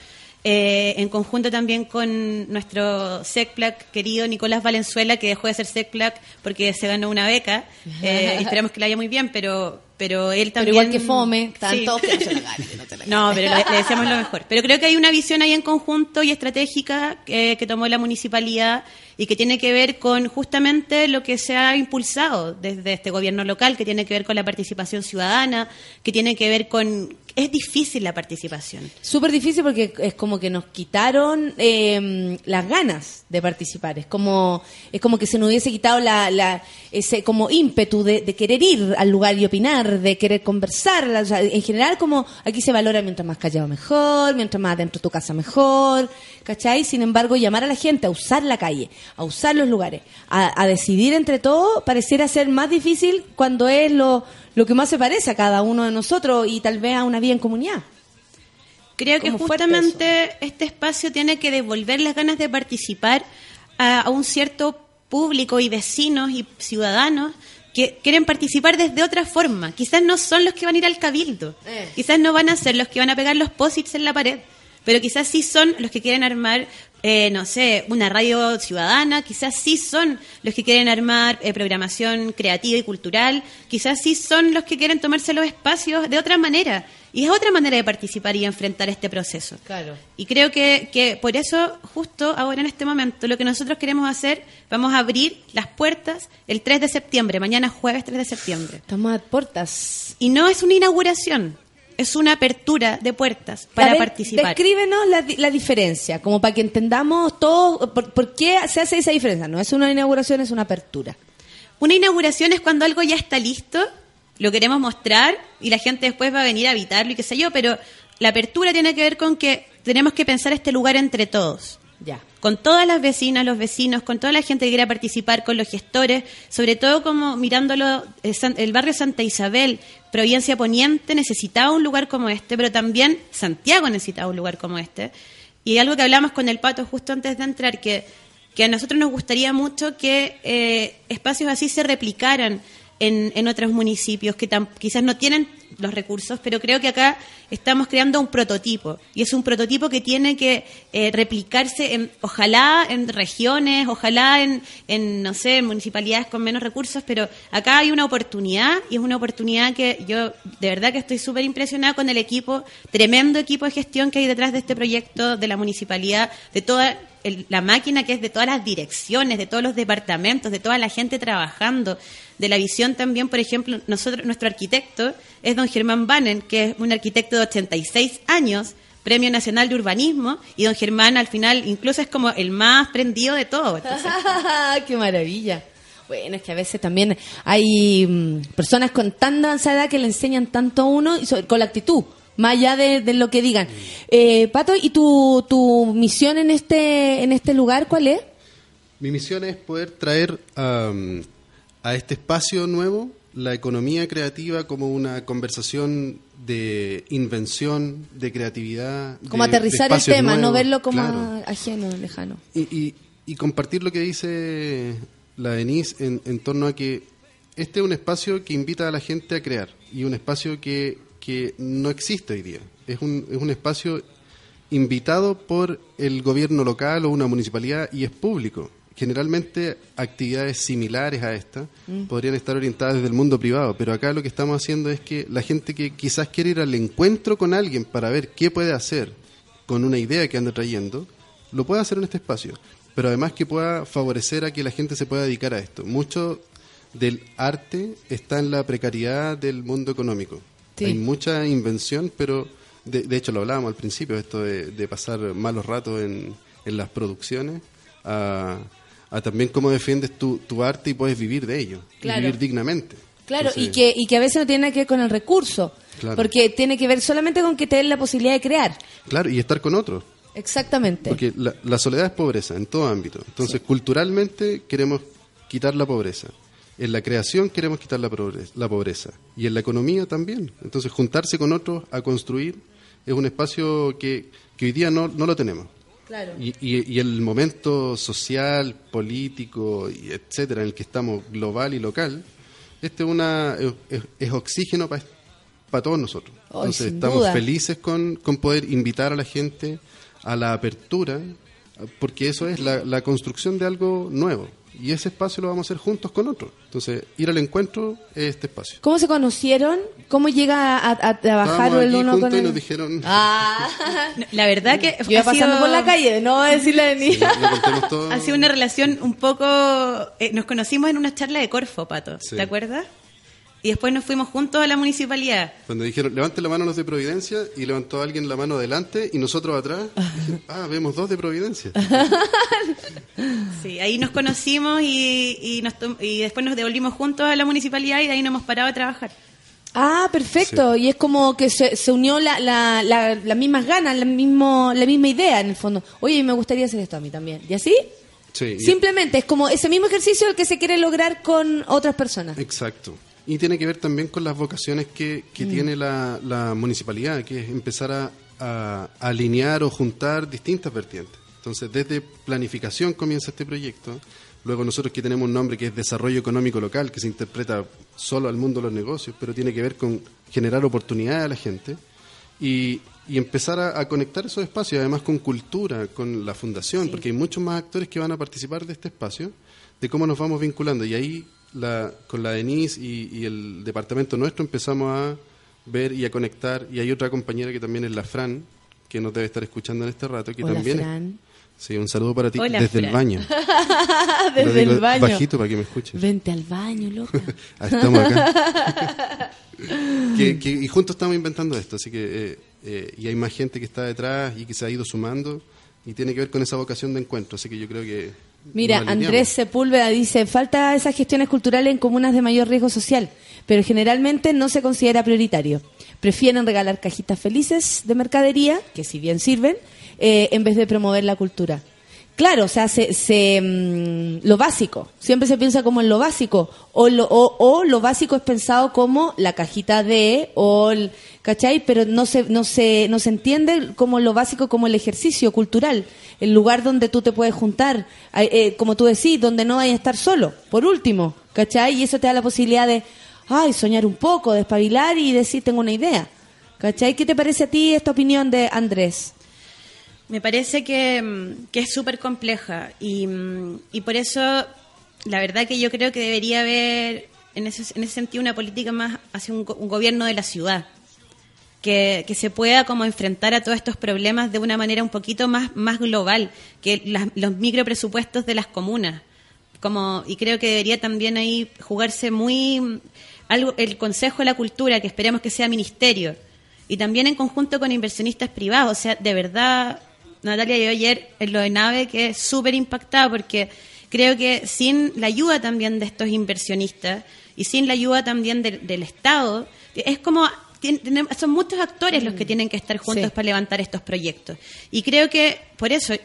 eh, en conjunto también con nuestro SECPLAC querido Nicolás Valenzuela, que dejó de ser SECPLAC porque se ganó una beca. Eh, esperamos que le vaya muy bien, pero, pero él Pero también... igual que fome, Sí. tanto que no la gane, no la. No, pero le, le deseamos lo mejor. Pero creo que hay una visión ahí en conjunto y estratégica eh, que tomó la municipalidad y que tiene que ver con justamente lo que se ha impulsado desde este gobierno local, que tiene que ver con la participación ciudadana, que tiene que ver con... Es difícil la participación. Súper difícil porque es como que nos quitaron eh, las ganas de participar. Es como es como que se nos hubiese quitado la, la- ese como ímpetu de, de querer ir al lugar y opinar, de querer conversar. En general, como aquí se valora mientras más callado mejor, mientras más dentro de tu casa mejor, ¿cachai? Sin embargo, llamar a la gente a usar la calle, a usar los lugares, a, a decidir entre todos, pareciera ser más difícil cuando es lo, lo que más se parece a cada uno de nosotros y tal vez a una vida en comunidad. Creo que justamente este espacio tiene que devolver las ganas de participar a, a un cierto público y vecinos y ciudadanos que quieren participar desde otra forma. Quizás no son los que van a ir al cabildo, Eh. quizás no van a ser los que van a pegar los posits en la pared, pero quizás sí son los que quieren armar, eh, no sé, una radio ciudadana, quizás sí son los que quieren armar eh, programación creativa y cultural, quizás sí son los que quieren tomarse los espacios de otra manera. Y es otra manera de participar y enfrentar este proceso. Claro. Y creo que, que por eso, justo ahora en este momento, lo que nosotros queremos hacer, vamos a abrir las puertas el 3 de septiembre, mañana jueves 3 de septiembre. Estamos a puertas. Y no es una inauguración, es una apertura de puertas para ver, participar. Descríbenos la, la diferencia, como para que entendamos todo, por, por qué se hace esa diferencia. No es una inauguración, es una apertura. Una inauguración es cuando algo ya está listo, lo queremos mostrar y la gente después va a venir a habitarlo y qué sé yo, pero la apertura tiene que ver con que tenemos que pensar este lugar entre todos. Ya. con todas las vecinas, los vecinos, con toda la gente que quiera participar, con los gestores, sobre todo como mirándolo, eh, el barrio Santa Isabel, Providencia Poniente necesitaba un lugar como este, pero también Santiago necesitaba un lugar como este. Y algo que hablamos con el Pato justo antes de entrar, que, que a nosotros nos gustaría mucho que eh, espacios así se replicaran en, en otros municipios que quizás no tienen los recursos, pero creo que acá estamos creando un prototipo y es un prototipo que tiene que eh, replicarse en, ojalá en regiones, ojalá en, en, no sé, en municipalidades con menos recursos, pero acá hay una oportunidad y es una oportunidad que yo de verdad que estoy súper impresionada con el equipo, tremendo equipo de gestión que hay detrás de este proyecto de la municipalidad, de toda el- la máquina que es de todas las direcciones, de todos los departamentos, de toda la gente trabajando, de la visión también, por ejemplo, nosotros, nuestro arquitecto es don Germán Banen, que es un arquitecto de 86 años, Premio Nacional de Urbanismo, y don Germán al final incluso es como el más prendido de todo. ¡Qué maravilla! Bueno, es que a veces también hay mm, personas con tan avanzada que le enseñan tanto a uno y con la actitud, más allá de, de lo que digan. Eh, Pato, ¿y tu, tu misión en este, en este lugar cuál es? Mi misión es poder traer am, a este espacio nuevo la economía creativa como una conversación de invención, de creatividad. Como de- de aterrizar el tema, no verlo como claro. ajeno, lejano. Y, y- y compartir lo que dice la Denise en, en torno a que este es un espacio que invita a la gente a crear y un espacio que, que no existe hoy día. Es un, es un espacio invitado por el gobierno local o una municipalidad y es público. Generalmente actividades similares a esta podrían estar orientadas desde el mundo privado, pero acá lo que estamos haciendo es que la gente que quizás quiere ir al encuentro con alguien para ver qué puede hacer con una idea que anda trayendo, lo puede hacer en este espacio, pero además que pueda favorecer a que la gente se pueda dedicar a esto. Mucho del arte está en la precariedad del mundo económico. Sí. Hay mucha invención, pero de, de hecho lo hablábamos al principio, esto de, de pasar malos ratos en, en las producciones, a, a también cómo defiendes tu, tu arte y puedes vivir de ello, y vivir dignamente. Claro, Entonces, y, que, y que a veces no tiene nada que ver con el recurso, Claro. porque tiene que ver solamente con que te den la posibilidad de crear. Claro, y estar con otros. Exactamente. Porque la, la soledad es pobreza en todo ámbito. Entonces, culturalmente queremos quitar la pobreza. En la creación queremos quitar la pobreza, la pobreza. Y en la economía también. Entonces, juntarse con otros a construir es un espacio que, que hoy día no, no lo tenemos. Claro. Y, y- y el momento social, político, y etcétera, en el que estamos global y local, este es, una, es, oxígeno para todos nosotros. Ay, Entonces estamos duda. felices con, con poder invitar a la gente a la apertura, porque eso es la, la construcción de algo nuevo. Y ese espacio lo vamos a hacer juntos con otros. Entonces, ir al encuentro es este espacio. ¿Cómo se conocieron? ¿Cómo llega a, a trabajar el uno con y el nos dijeron, Ah, la verdad que yo iba ha pasando sido- por la calle, no voy a decirle de mí. le contemos todo. Ha sido una relación un poco... eh, nos conocimos en una charla de Corfo, Pato, Sí. ¿te acuerdas? Y después nos fuimos juntos a la municipalidad. Cuando dijeron, levanten la mano los de Providencia, y levantó alguien la mano adelante y nosotros atrás, dije, ah, vemos dos de Providencia. Sí, ahí nos conocimos y, y, nos tom- y después nos devolvimos juntos a la municipalidad y de ahí nos hemos parado a trabajar. Ah, perfecto. Y es como que se, se unió la, la, la- las mismas ganas, la, mismo, la misma idea en el fondo. Oye, me gustaría hacer esto a mí también. ¿Y así? Sí, y- Simplemente es como ese mismo ejercicio el que se quiere lograr con otras personas. Exacto. Y tiene que ver también con las vocaciones que, que tiene la, la municipalidad, que es empezar a, a alinear o juntar distintas vertientes. Entonces, desde planificación comienza este proyecto. Luego nosotros que tenemos un nombre que es desarrollo económico local, que se interpreta solo al mundo de los negocios, pero tiene que ver con generar oportunidades a la gente y, y empezar a, a conectar esos espacios, además con cultura, con la fundación, porque hay muchos más actores que van a participar de este espacio, de cómo nos vamos vinculando. Y ahí, la, con la Denise y, y el departamento nuestro, empezamos a ver y a conectar. Y hay otra compañera que también es la Fran, que nos debe estar escuchando en este rato, que Hola, también es-. Sí, un saludo para ti Hola, desde el baño. Desde digo el baño. Bajito para que me escuches. Vente al baño, loca. Ah, Estamos acá. Que- que- y juntos estamos inventando esto, así que eh, eh, y hay más gente que está detrás y que se ha ido sumando y tiene que ver con esa vocación de encuentro, así que yo creo que Mira. Andrés Sepúlveda dice, falta esas gestiones culturales en comunas de mayor riesgo social, pero generalmente no se considera prioritario. Prefieren regalar cajitas felices de mercadería, que si bien sirven, eh, en vez de promover la cultura. Claro, o sea, se, se, mm, lo básico, siempre se piensa como en lo básico, o lo, o, o lo básico es pensado como la cajita de, o el, ¿cachai? Pero no se, no se, no se entiende como lo básico como el ejercicio cultural, el lugar donde tú te puedes juntar, eh, como tú decís, donde no hay estar solo, por último, ¿cachai? Y eso te da la posibilidad de, ay, soñar un poco, despabilar y decir, tengo una idea. ¿Cachai? ¿Qué te parece a ti esta opinión de Andrés? Me parece que, mm, que es súper compleja y, mm, y por eso la verdad que yo creo que debería haber en ese, en ese sentido una política más hacia un gobierno de la ciudad que, que se pueda como enfrentar a todos estos problemas de una manera un poquito más, más global que las- los micropresupuestos de las comunas. Como, y creo que debería también ahí jugarse muy mm, algo, el Consejo de la Cultura, que esperemos que sea ministerio, y también en conjunto con inversionistas privados. O sea, de verdad, Natalia, yo ayer en lo de nave que súper impactada porque creo que sin la ayuda también de estos inversionistas y sin la ayuda también del- del Estado, es como son muchos actores los que tienen que estar juntos Sí. para levantar estos proyectos. Y creo que por eso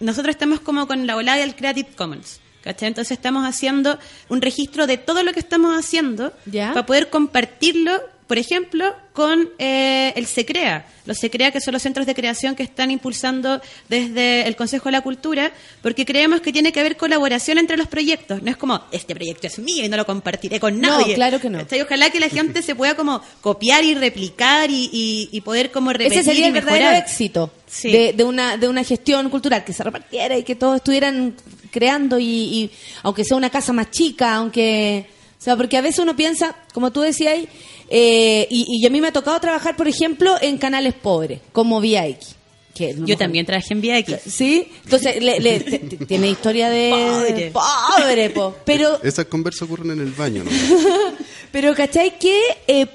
nosotros estamos como con la ola del Creative Commons. ¿cachai? Entonces estamos haciendo un registro de todo lo que estamos haciendo Ya. para poder compartirlo, por ejemplo, con eh, el SECREA. Los SECREA, que son los centros de creación que están impulsando desde el Consejo de la Cultura, porque creemos que tiene que haber colaboración entre los proyectos. No es como, este proyecto es mío y no lo compartiré con No, nadie. claro que no. Ojalá que la gente se pueda como copiar y replicar y, y- y poder como repetir Ese sería y el verdadero éxito Sí. de, de una, de una gestión cultural, que se repartiera y que todos estuvieran creando y, y aunque sea una casa más chica, aunque... O sea, porque a veces uno piensa, como tú decías, ahí, eh, y, y a mí me ha tocado trabajar, por ejemplo, en canales pobres, como VIX. Que Yo mejor- también trabajé en VX. ¿Sí? Entonces, le- le- te- te- tiene historia de... Pobre. Pobre, po. Pero Esas conversas ocurren en el baño, ¿no? pero, ¿cachai? Que, eh,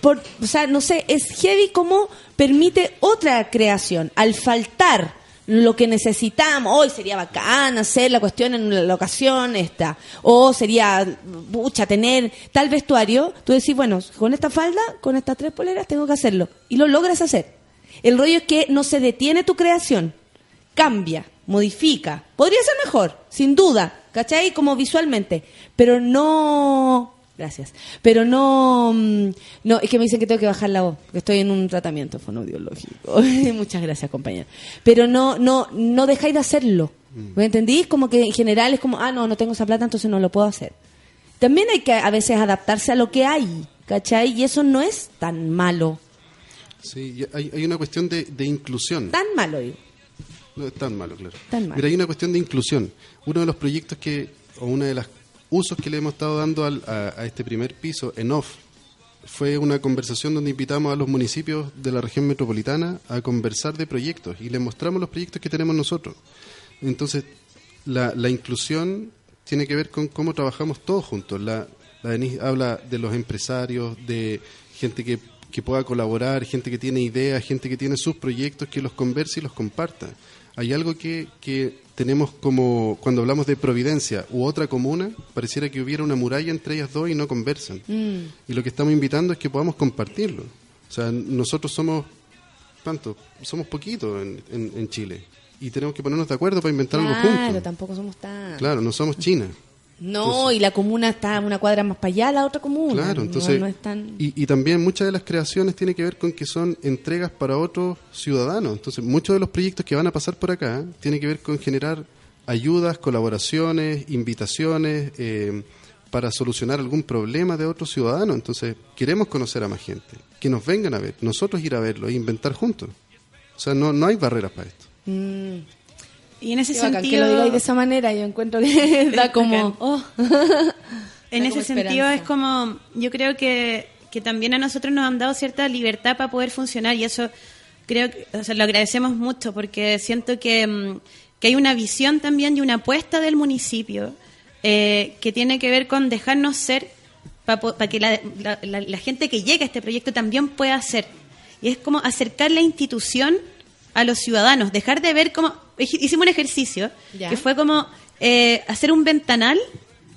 por, o sea, no sé, es heavy como permite otra creación. Al faltar lo que necesitamos, hoy sería bacán hacer la cuestión en la locación esta, o sería, pucha, tener tal vestuario, tú decís, bueno, con esta falda, con estas tres poleras, tengo que hacerlo. Y lo logras hacer. El rollo es que no se detiene tu creación cambia, modifica. Podría ser mejor, sin duda, ¿cachai? Como visualmente, pero no... Gracias. Pero no... mm, No, es que me dicen que tengo que bajar la voz, que estoy en un tratamiento fonoaudiológico. Muchas gracias, compañera. Pero no no no dejáis de hacerlo. ¿Me entendís? Como que en general es como, ah, no, no tengo esa plata, entonces no lo puedo hacer. También hay que a veces adaptarse a lo que hay, ¿cachai? Y eso no es tan malo. Sí, hay, hay una cuestión de, de inclusión. Tan malo, digo. No es tan malo, claro. Tan malo. Mira, hay una cuestión de inclusión. Uno de los proyectos que, o una de las usos que le hemos estado dando al- a, a este primer piso en off, fue una conversación donde invitamos a los municipios de la región metropolitana a conversar de proyectos y les mostramos los proyectos que tenemos nosotros. Entonces, la, la inclusión tiene que ver con cómo trabajamos todos juntos. La, la Denise habla de los empresarios, de gente que, que pueda colaborar, gente que tiene ideas, gente que tiene sus proyectos, que los converse y los comparta. Hay algo que, que tenemos como, cuando hablamos de Providencia u otra comuna, pareciera que hubiera una muralla entre ellas dos y no conversan. Y lo que estamos invitando es que podamos compartirlo. O sea, nosotros somos, ¿cuánto? Somos poquitos en, en, en Chile. Y tenemos que ponernos de acuerdo para inventar algo Claro, juntos. tampoco somos tan... Claro, no somos China. No, y la comuna está una cuadra más para allá, la otra comuna. Claro, No- entonces. No, tan... y, y también muchas de las creaciones tienen que ver con que son entregas para otros ciudadanos. Entonces, muchos de los proyectos que van a pasar por acá tienen que ver con generar ayudas, colaboraciones, invitaciones eh, para solucionar algún problema de otros ciudadanos. Entonces, queremos conocer a más gente, que nos vengan a ver, nosotros ir a verlo e inventar juntos. O sea, no, no hay barreras para esto. Y en ese Qué bacán sentido... que lo digáis de esa manera, yo encuentro que da como... bacán. oh. En Da ese como sentido es como, yo creo que, que también a nosotros nos han dado cierta libertad para poder funcionar y eso creo que o sea, lo agradecemos mucho porque siento que, mm, que hay una visión también y una apuesta del municipio eh, que tiene que ver con dejarnos ser para que la, la- la- la gente que llega a este proyecto también pueda ser. Y es como acercar la institución a los ciudadanos, dejar de ver como... Hicimos un ejercicio Ya. que fue como eh, hacer un ventanal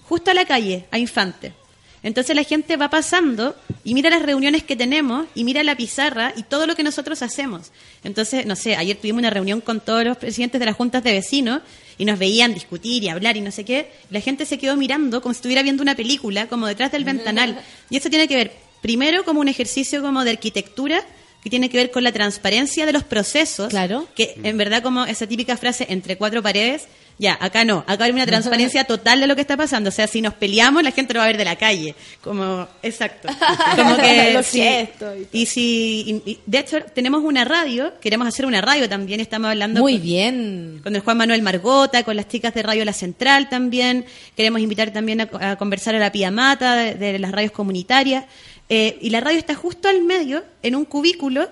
justo a la calle, a Infante. Entonces la gente va pasando y mira las reuniones que tenemos y mira la pizarra y todo lo que nosotros hacemos. Entonces, no sé, ayer tuvimos una reunión con todos los presidentes de las juntas de vecinos y nos veían discutir y hablar y no sé qué. La gente se quedó mirando como si estuviera viendo una película, como detrás del ventanal. Y eso tiene que ver, primero, como un ejercicio como de arquitectura que tiene que ver con la transparencia de los procesos. Claro. Que en verdad como esa típica frase entre cuatro paredes, ya, acá no, acá hay una transparencia total de lo que está pasando. O sea, si nos peleamos, la gente lo va a ver de la calle. Como, exacto. Como que, sí. y si, y- de hecho, tenemos una radio, queremos hacer una radio también, estamos hablando Muy con- bien. con el Juan Manuel Margota, con las chicas de Radio La Central también. Queremos invitar también a, a conversar a la Pía Mata de, de las radios comunitarias. Eh, y la radio está justo al medio, en un cubículo,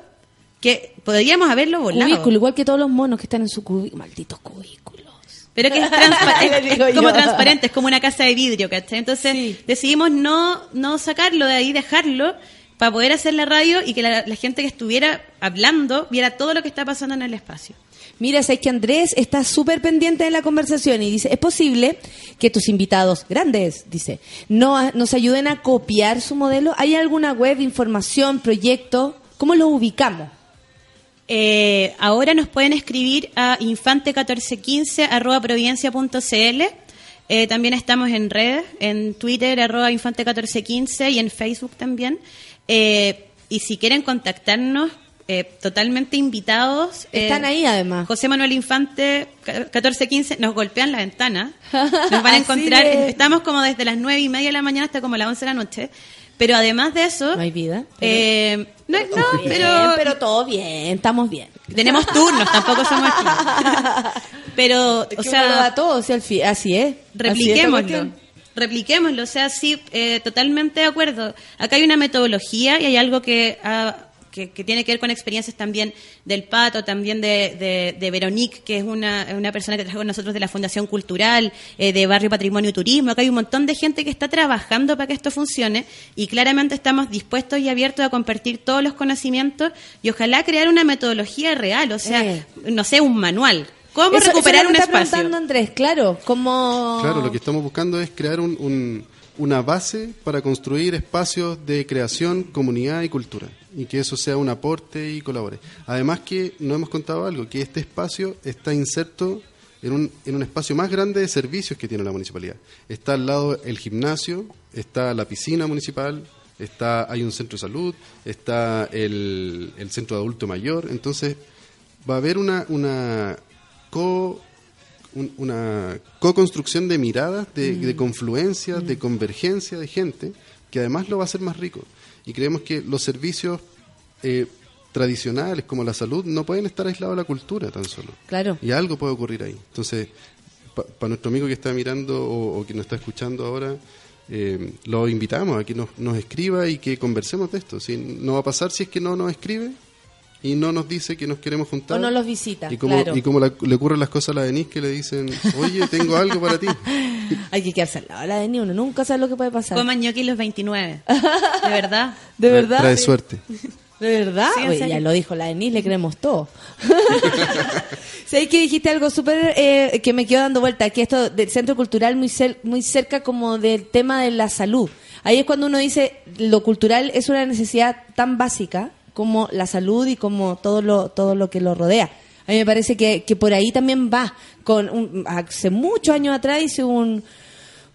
que podríamos haberlo volado. Cubículo, igual que todos los monos que están en su cubículo. Malditos cubículos. Pero que es, transpa- es- Le digo es como transparente, es como una casa de vidrio, ¿cachai? Entonces Sí. decidimos no, no sacarlo de ahí, dejarlo, para poder hacer la radio y que la, la gente que estuviera hablando viera todo lo que está pasando en el espacio. Mira, sabes que Andrés está súper pendiente de la conversación y dice, es posible que tus invitados grandes, dice, no, nos ayuden a copiar su modelo. ¿Hay alguna web, información, proyecto? ¿Cómo lo ubicamos? Eh, ahora nos pueden escribir a infante1415 arroba providencia.cl. Eh, también estamos en redes, en Twitter arroba infante1415 y en Facebook también. Eh, y si quieren contactarnos, eh, totalmente invitados. eh, Están ahí además. José Manuel Infante, ca- 1415, nos golpean la ventana. Nos van a encontrar. de- Estamos como desde las nueve y media de la mañana hasta como las 11 de la noche. Pero además de eso. No hay vida. eh, no, no, Bien, pero, pero todo bien, estamos bien. tenemos turnos, tampoco somos esclavos. Pero, o sea, sea, todo, si al fi- así es. Así es repliquémoslo. Repliquémoslo, o sea, sí, eh, totalmente de acuerdo. Acá hay una metodología y hay algo que, ah, que, que tiene que ver con experiencias también del Pato, también de, de, de Veronique, que es una, una persona que trabaja con nosotros de la Fundación Cultural, eh, de Barrio Patrimonio y Turismo. Acá hay un montón de gente que está trabajando para que esto funcione y claramente estamos dispuestos y abiertos a compartir todos los conocimientos y ojalá crear una metodología real, o sea, Eh. no sé, un manual. ¿Cómo Eso- recuperar eso un es lo que está espacio? preguntando Andrés, claro, como... Claro, lo que estamos buscando es crear un- un- una base para construir espacios de creación, comunidad y cultura. Y que eso sea un aporte y colabore. Además que no hemos contado algo, que este espacio está inserto en un, en un espacio más grande de servicios que tiene la municipalidad. Está al lado el gimnasio, está la piscina municipal, está hay un centro de salud, está el, el centro de adulto mayor. Entonces va a haber una, una co un- una co-construcción de miradas, de, de confluencias, de convergencia de gente, que además lo va a hacer más rico. Y creemos que los servicios eh, tradicionales, como la salud, no pueden estar aislados de la cultura tan solo. Claro. Y algo puede ocurrir ahí. Entonces, para nuestro amigo que está mirando o, o que nos está escuchando ahora, eh, lo invitamos a que nos, nos escriba y que conversemos de esto. Si no va a pasar si es que no nos escribe y no nos dice que nos queremos juntar. O no los visita, Y como, claro. y como la- le ocurren las cosas a la Denise que le dicen, oye, tengo algo para ti. Hay que quedarse al lado de la de ni uno, nunca sabe lo que puede pasar. Coman ñoqui los 29. De verdad. ¿De verdad? Trae suerte. ¿De verdad? Sí, Oye, ya lo dijo la Denise, le creemos todo. Sé que dijiste algo súper eh, que me quedó dando vuelta, que esto del centro cultural muy, cer- muy cerca como del tema de la salud. Ahí es cuando uno dice, lo cultural es una necesidad tan básica como la salud y como todo lo, todo lo que lo rodea. A mí me parece que, que por ahí también va. Con un- hace muchos años atrás hice un,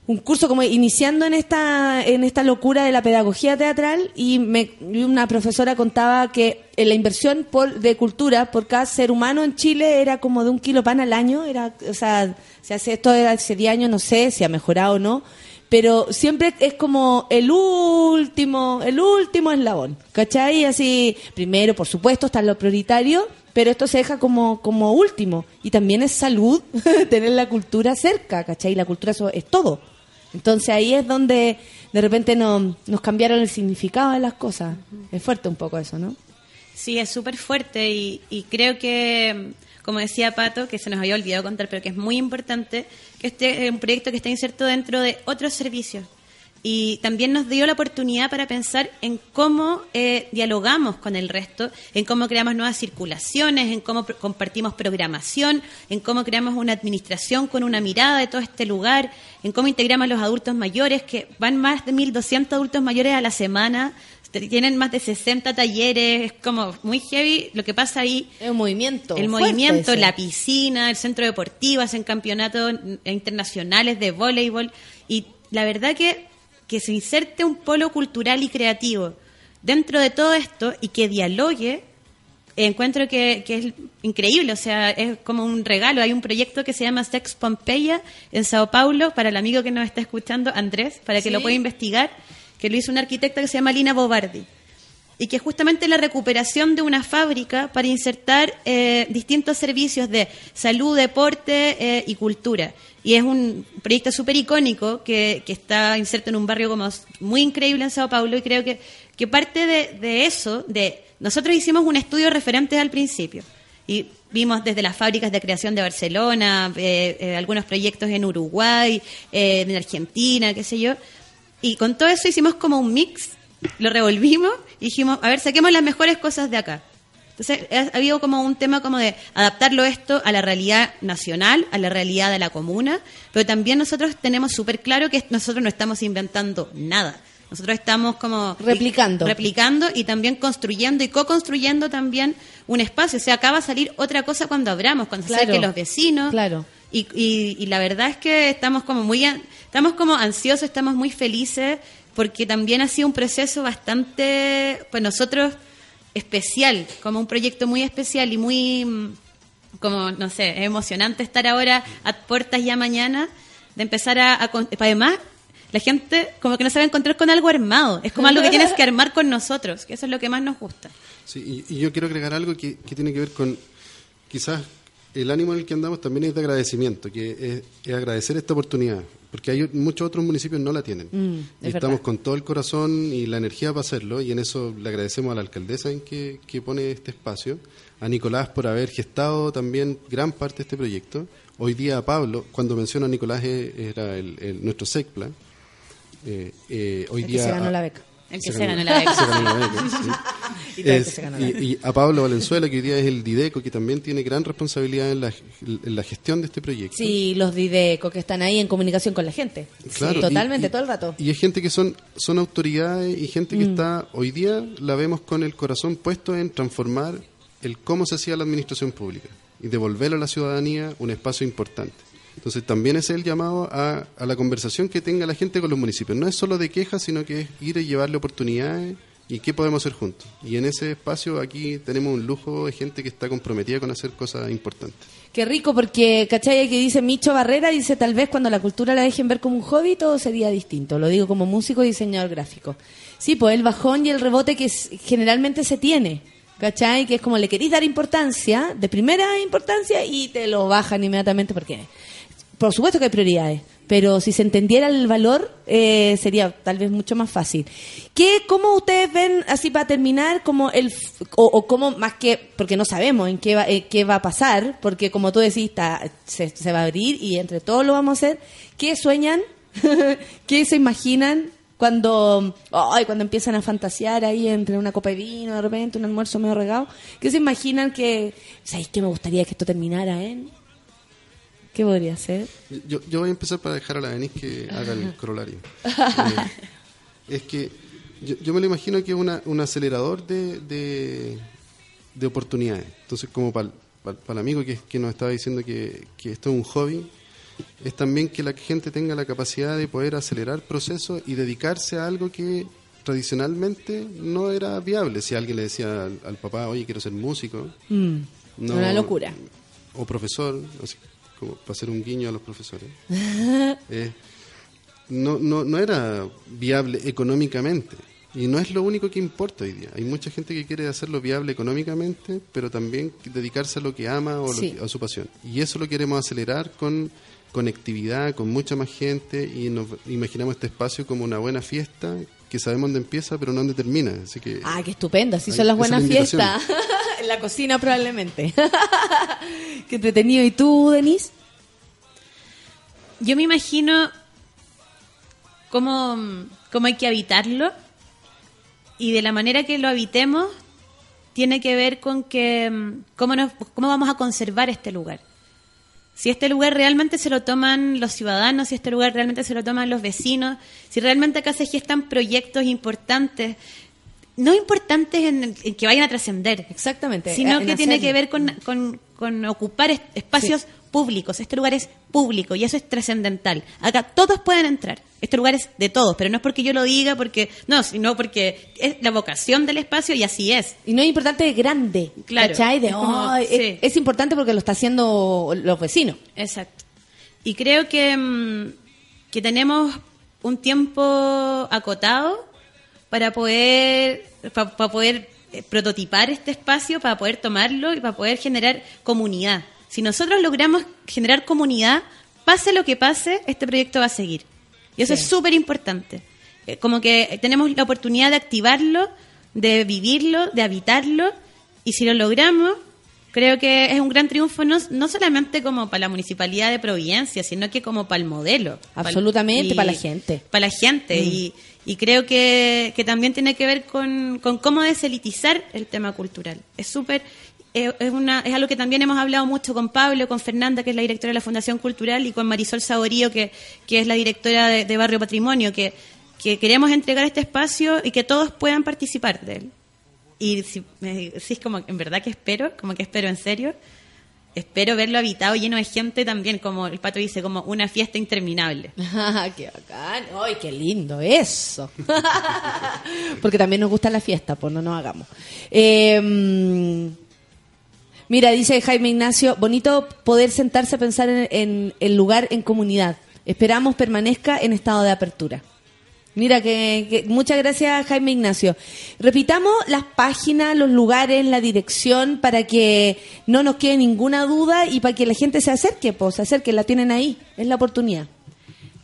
un curso como iniciando en esta en esta locura de la pedagogía teatral y, me, una profesora contaba que eh, la inversión por, de cultura por cada ser humano en Chile era como de un kilo pan al año era o sea se hace esto de hace 10 años no sé si ha mejorado o no pero siempre es como el último el último eslabón ¿cachai? así primero por supuesto está lo prioritario pero esto se deja como, como último. Y también es salud tener la cultura cerca, ¿cachai? La cultura eso es todo. Entonces ahí es donde de repente no- nos cambiaron el significado de las cosas. Es fuerte un poco eso, ¿no? Sí, es súper fuerte y, y creo que, como decía Pato, que se nos había olvidado contar, pero que es muy importante, que este es un proyecto que está inserto dentro de otros servicios. Y también nos dio la oportunidad para pensar en cómo eh, dialogamos con el resto, en cómo creamos nuevas circulaciones, en cómo compartimos programación, en cómo creamos una administración con una mirada de todo este lugar, en cómo integramos a los adultos mayores, que van más de 1.200 adultos mayores a la semana Tienen más de 60 talleres, es como muy heavy lo que pasa ahí. Es un movimiento. El movimiento, ese. la piscina, el centro deportivo, hacen campeonatos internacionales de voleibol. Y la verdad que, que se inserte un polo cultural y creativo dentro de todo esto y que dialogue, encuentro que, que es increíble. O sea, es como un regalo. Hay un proyecto que se llama Sex Pompeya en Sao Paulo, para el amigo que nos está escuchando, Andrés, para que Sí. lo pueda investigar, que lo hizo una arquitecta que se llama Lina Bobardi y que es justamente la recuperación de una fábrica para insertar eh, distintos servicios de salud, deporte eh, y cultura. Y es un proyecto súper icónico que, que está inserto en un barrio como muy increíble en Sao Paulo y creo que, que parte de, de eso, de nosotros hicimos un estudio referente al principio y vimos desde las fábricas de creación de Barcelona, eh, eh, algunos proyectos en Uruguay, eh, en Argentina, qué sé yo, y con todo eso hicimos como un mix, lo revolvimos y dijimos, a ver, saquemos las mejores cosas de acá. Entonces, ha ha habido como un tema como de adaptarlo esto a la realidad nacional, a la realidad de la comuna, pero también nosotros tenemos súper claro que nosotros no estamos inventando nada. Nosotros estamos como... Replicando. Replicando y también construyendo y co-construyendo también un espacio. O sea, acá va a salir otra cosa cuando abramos, cuando se Claro. acerquen los vecinos. Claro. Y, y- y la verdad es que estamos como muy estamos como ansiosos, estamos muy felices porque también ha sido un proceso bastante, pues nosotros especial, como un proyecto muy especial y muy mm, como no sé, emocionante estar ahora a puertas ya mañana de empezar a, a además la gente como que no se va a encontrar con algo armado, es como algo que tienes que armar con nosotros, que eso es lo que más nos gusta. Sí, y, y yo quiero agregar algo que tiene que ver con quizás el ánimo en el que andamos también es de agradecimiento, que es, es agradecer esta oportunidad, porque hay muchos otros municipios no la tienen. Mm, y es estamos verdad. con todo el corazón y la energía para hacerlo, y en eso le agradecemos a la alcaldesa en que, que pone este espacio, a Nicolás por haber gestado también gran parte de este proyecto. Hoy día a Pablo, cuando menciono a Nicolás, eh, era el, el- nuestro SECPLA. Eh, eh, hoy El que día se ganó a- la beca. El que se ganó la beca. se ganó la beca, sí. Y todo el que Es- se ganó la y- y a Pablo Valenzuela, que hoy día es el Dideco, que también tiene gran responsabilidad en la, en la gestión de este proyecto. Sí, los Dideco que están ahí en comunicación con la gente. Claro, Sí, totalmente, y- todo el rato. Mm. Y es gente que son, son autoridades y gente que está, hoy día la vemos con el corazón puesto en transformar el cómo se hacía la administración pública y devolver a la ciudadanía un espacio importante. Entonces también es el llamado a, a la conversación que tenga la gente con los municipios. No es solo de quejas, sino que es ir y llevarle oportunidades y qué podemos hacer juntos. Y en ese espacio aquí tenemos un lujo de gente que está comprometida con hacer cosas importantes. Qué rico, porque, ¿cachai? Que dice Micho Barrera, dice tal vez cuando la cultura la dejen ver como un hobby, todo sería distinto. Lo digo como músico y diseñador gráfico. Sí, pues el bajón y el rebote que generalmente se tiene, ¿cachai? Que es como le queréis dar importancia, de primera importancia, y te lo bajan inmediatamente porque, por supuesto que hay prioridades, pero si se entendiera el valor, eh, sería tal vez mucho más fácil. ¿Qué, ¿Cómo ustedes ven, así para terminar, como el, o, cómo, más que, porque no sabemos en qué va, eh, qué va a pasar, porque como tú decís, está, se, se va a abrir y entre todos lo vamos a hacer, ¿qué sueñan? ¿Qué se imaginan? Cuando, ay, cuando empiezan a fantasear ahí entre una copa de vino, de repente un almuerzo medio regado, ¿qué se imaginan que, ¿sabéis que me gustaría que esto terminara en? ¿Qué podría ser? Yo, yo voy a empezar para dejar a la Denise que haga el corolario. Eh, es que yo, yo me lo imagino que es una, un acelerador de, de, de oportunidades. Entonces, como para el amigo que, que nos estaba diciendo que, que esto es un hobby, es también que la gente tenga la capacidad de poder acelerar procesos y dedicarse a algo que tradicionalmente no era viable. Si alguien le decía al, al papá, oye, quiero ser músico, Mm, no- Una locura. o profesor, así como para hacer un guiño a los profesores. Eh, no, no, no era viable económicamente. Y no es lo único que importa hoy día. Hay mucha gente que quiere hacerlo viable económicamente, pero también dedicarse a lo que ama o lo que- a su pasión. Y eso lo queremos acelerar con conectividad, con mucha más gente, y nos imaginamos este espacio como una buena fiesta que sabemos dónde empieza, pero no dónde termina. Así que Ah, qué estupendo, así son las buenas fiestas. en la cocina probablemente. qué entretenido. ¿Y tú, Denise? Yo me imagino cómo, cómo hay que habitarlo y de la manera que lo habitemos tiene que ver con que mm, cómo, nos, cómo vamos a conservar este lugar. Si este lugar realmente se lo toman los ciudadanos, si este lugar realmente se lo toman los vecinos, si realmente acá se gestan proyectos importantes, no importantes en, que vayan a trascender, Exactamente. sino en que tiene que ver con, con- con ocupar espacios públicos. Este lugar es público y eso es trascendental. Acá todos pueden entrar. Este lugar es de todos, pero no es porque yo lo diga, porque no, sino porque es la vocación del espacio y así es. Y no es importante de grande, Claro. ¿cachai? De, Es como- "Ay", sí. es, es importante porque lo está haciendo los vecinos. Exacto. Y creo que, mm, que tenemos un tiempo acotado para poder, para poder eh, prototipar este espacio, para poder tomarlo y para poder generar comunidad. Si nosotros logramos generar comunidad, pase lo que pase, este proyecto va a seguir. Y eso Sí. es súper importante. Eh, Como que tenemos la oportunidad de activarlo, de vivirlo, de habitarlo, y si lo logramos, creo que es un gran triunfo no, no solamente como para la municipalidad de Providencia, sino que como para el modelo. Absolutamente, y- para la gente. Mm. Para la gente. Y, y creo que, que también tiene que ver con, con cómo deselitizar el tema cultural. Es súper... eh, Es, una, es algo que también hemos hablado mucho con Pablo, con Fernanda, que es la directora de la Fundación Cultural, y con Marisol Saborío, que, que es la directora de, Barrio Patrimonio, que, que queremos entregar este espacio y que todos puedan participar de él. Y si me decís como, en verdad que espero, como que espero en serio, espero verlo habitado lleno de gente también, como el pato dice, como una fiesta interminable. ¡Qué bacán! ¡Ay, qué lindo eso! Porque también nos gusta la fiesta, pues no nos hagamos. Mm, mira, dice Jaime Ignacio, bonito poder sentarse a pensar en, el lugar en comunidad. Esperamos permanezca en estado de apertura. Mira, que, que- muchas gracias Jaime Ignacio. Repitamos las páginas, los lugares, la dirección para que no nos quede ninguna duda y para que la gente se acerque, pues se acerque, la tienen ahí, es la oportunidad.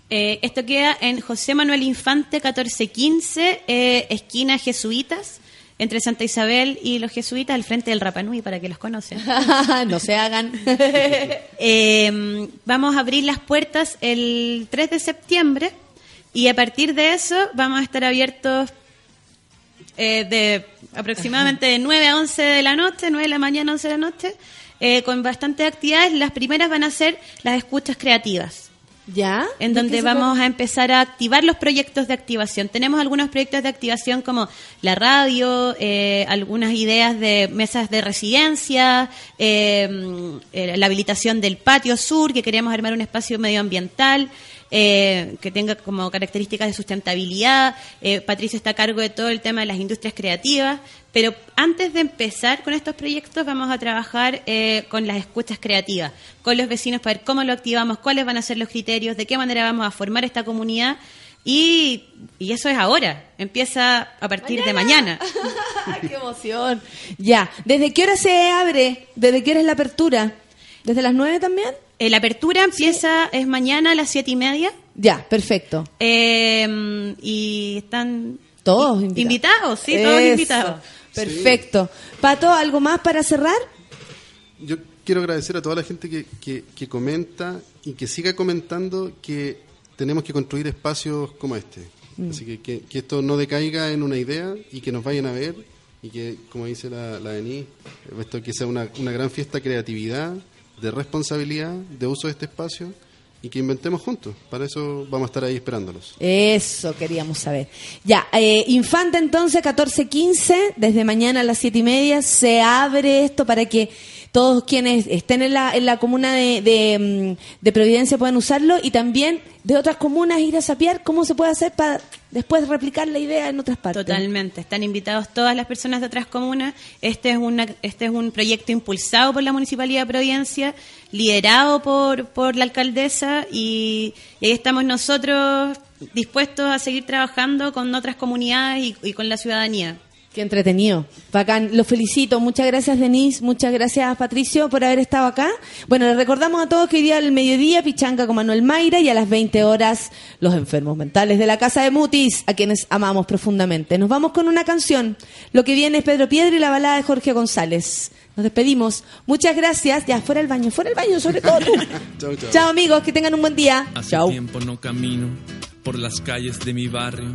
Eh, esto queda en José Manuel Infante 1415, eh, esquina Jesuitas, entre Santa Isabel y los Jesuitas, al frente del Rapanui, para que los conocen. no se hagan. Eh, vamos a abrir las puertas el 3 de septiembre y a partir de eso vamos a estar abiertos eh, de aproximadamente de 9 a 11 de la noche, 9 de la mañana, 11 de la noche, eh, con bastantes actividades. Las primeras van a ser las escuchas creativas ¿Ya? en ¿De donde vamos a empezar a activar los proyectos de activación. Tenemos algunos proyectos de activación como la radio, eh, algunas ideas de mesas de residencia, eh, eh, la habilitación del patio sur, que queremos armar un espacio medioambiental. Eh, que tenga como características de sustentabilidad. Eh, Patricia está a cargo de todo el tema de las industrias creativas. Pero antes de empezar con estos proyectos, vamos a trabajar eh, con las escuchas creativas, con los vecinos para ver cómo lo activamos, cuáles van a ser los criterios, de qué manera vamos a formar esta comunidad. Y, y eso es ahora, empieza a partir de mañana. ¡Qué emoción! Ya, ¿desde qué hora se abre? ¿Desde qué hora es la apertura? ¿Desde las nueve también? Eh, la apertura empieza, es mañana a las siete y media. Ya, perfecto. eh, y están Todos invitados. invitados, sí, todos Eso. invitados. Perfecto. Pato, ¿algo más para cerrar? Yo quiero agradecer a toda la gente que, que, que comenta y que siga comentando que tenemos que construir espacios como este. Mm. Así que, que que esto no decaiga en una idea y que nos vayan a ver y que, como dice la, la Denise, esto que sea una, una gran fiesta de creatividad, de responsabilidad, de uso de este espacio y que inventemos juntos. Para eso vamos a estar ahí esperándolos. Eso queríamos saber. Ya, eh, Infante entonces, 14.15, desde mañana a las siete y media, se abre esto para que todos quienes estén en la, en la comuna de, mm, de Providencia puedan usarlo y también de otras comunas ir a sapear cómo se puede hacer para después replicar la idea en otras partes. Totalmente, están invitados todas las personas de otras comunas. Este es una, este es un proyecto impulsado por la Municipalidad de Providencia, liderado por, por la alcaldesa y, ahí estamos nosotros dispuestos a seguir trabajando con otras comunidades y con la ciudadanía. Qué entretenido. Bacán. Los felicito. Muchas gracias, Denise. Muchas gracias, Patricio, por haber estado acá. Bueno, les recordamos a todos que hoy día al mediodía Pichanga con Manuel Mayra y a las 20 horas los enfermos mentales de la Casa de Mutis, a quienes amamos profundamente. Nos vamos con una canción. Lo que viene es Pedro Piedra y la balada de Jorge González. Nos despedimos. Muchas gracias. Ya, fuera el baño, fuera el baño, sobre todo tú. Chau, chau. Chao, amigos. Que tengan un buen día. Hace Chao. tiempo no camino por las calles de mi barrio.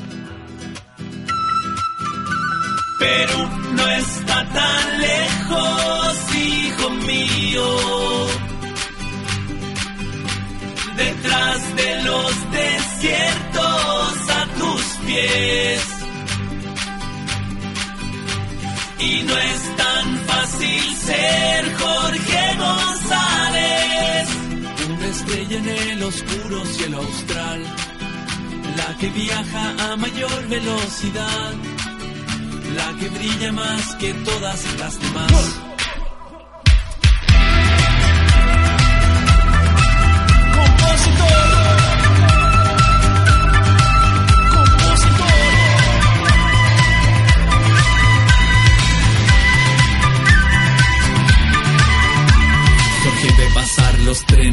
Perú no está tan lejos, hijo mío. Detrás de los desiertos a tus pies. Y no es tan fácil ser Jorge González. Una estrella en el oscuro cielo austral. La que viaja a mayor velocidad. La que brilla más que todas las demás.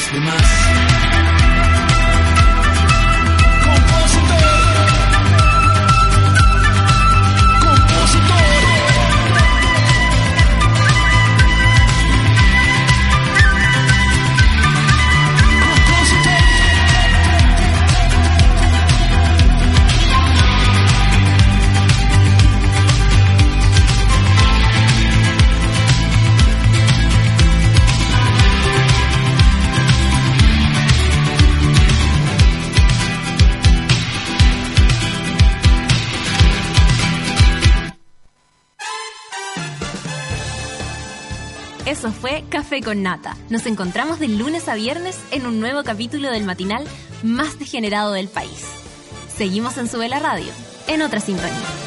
Los demás. Con Nata. Nos encontramos de lunes a viernes en un nuevo capítulo del matinal más degenerado del país. Seguimos en Sube la Radio, en otra sintonía.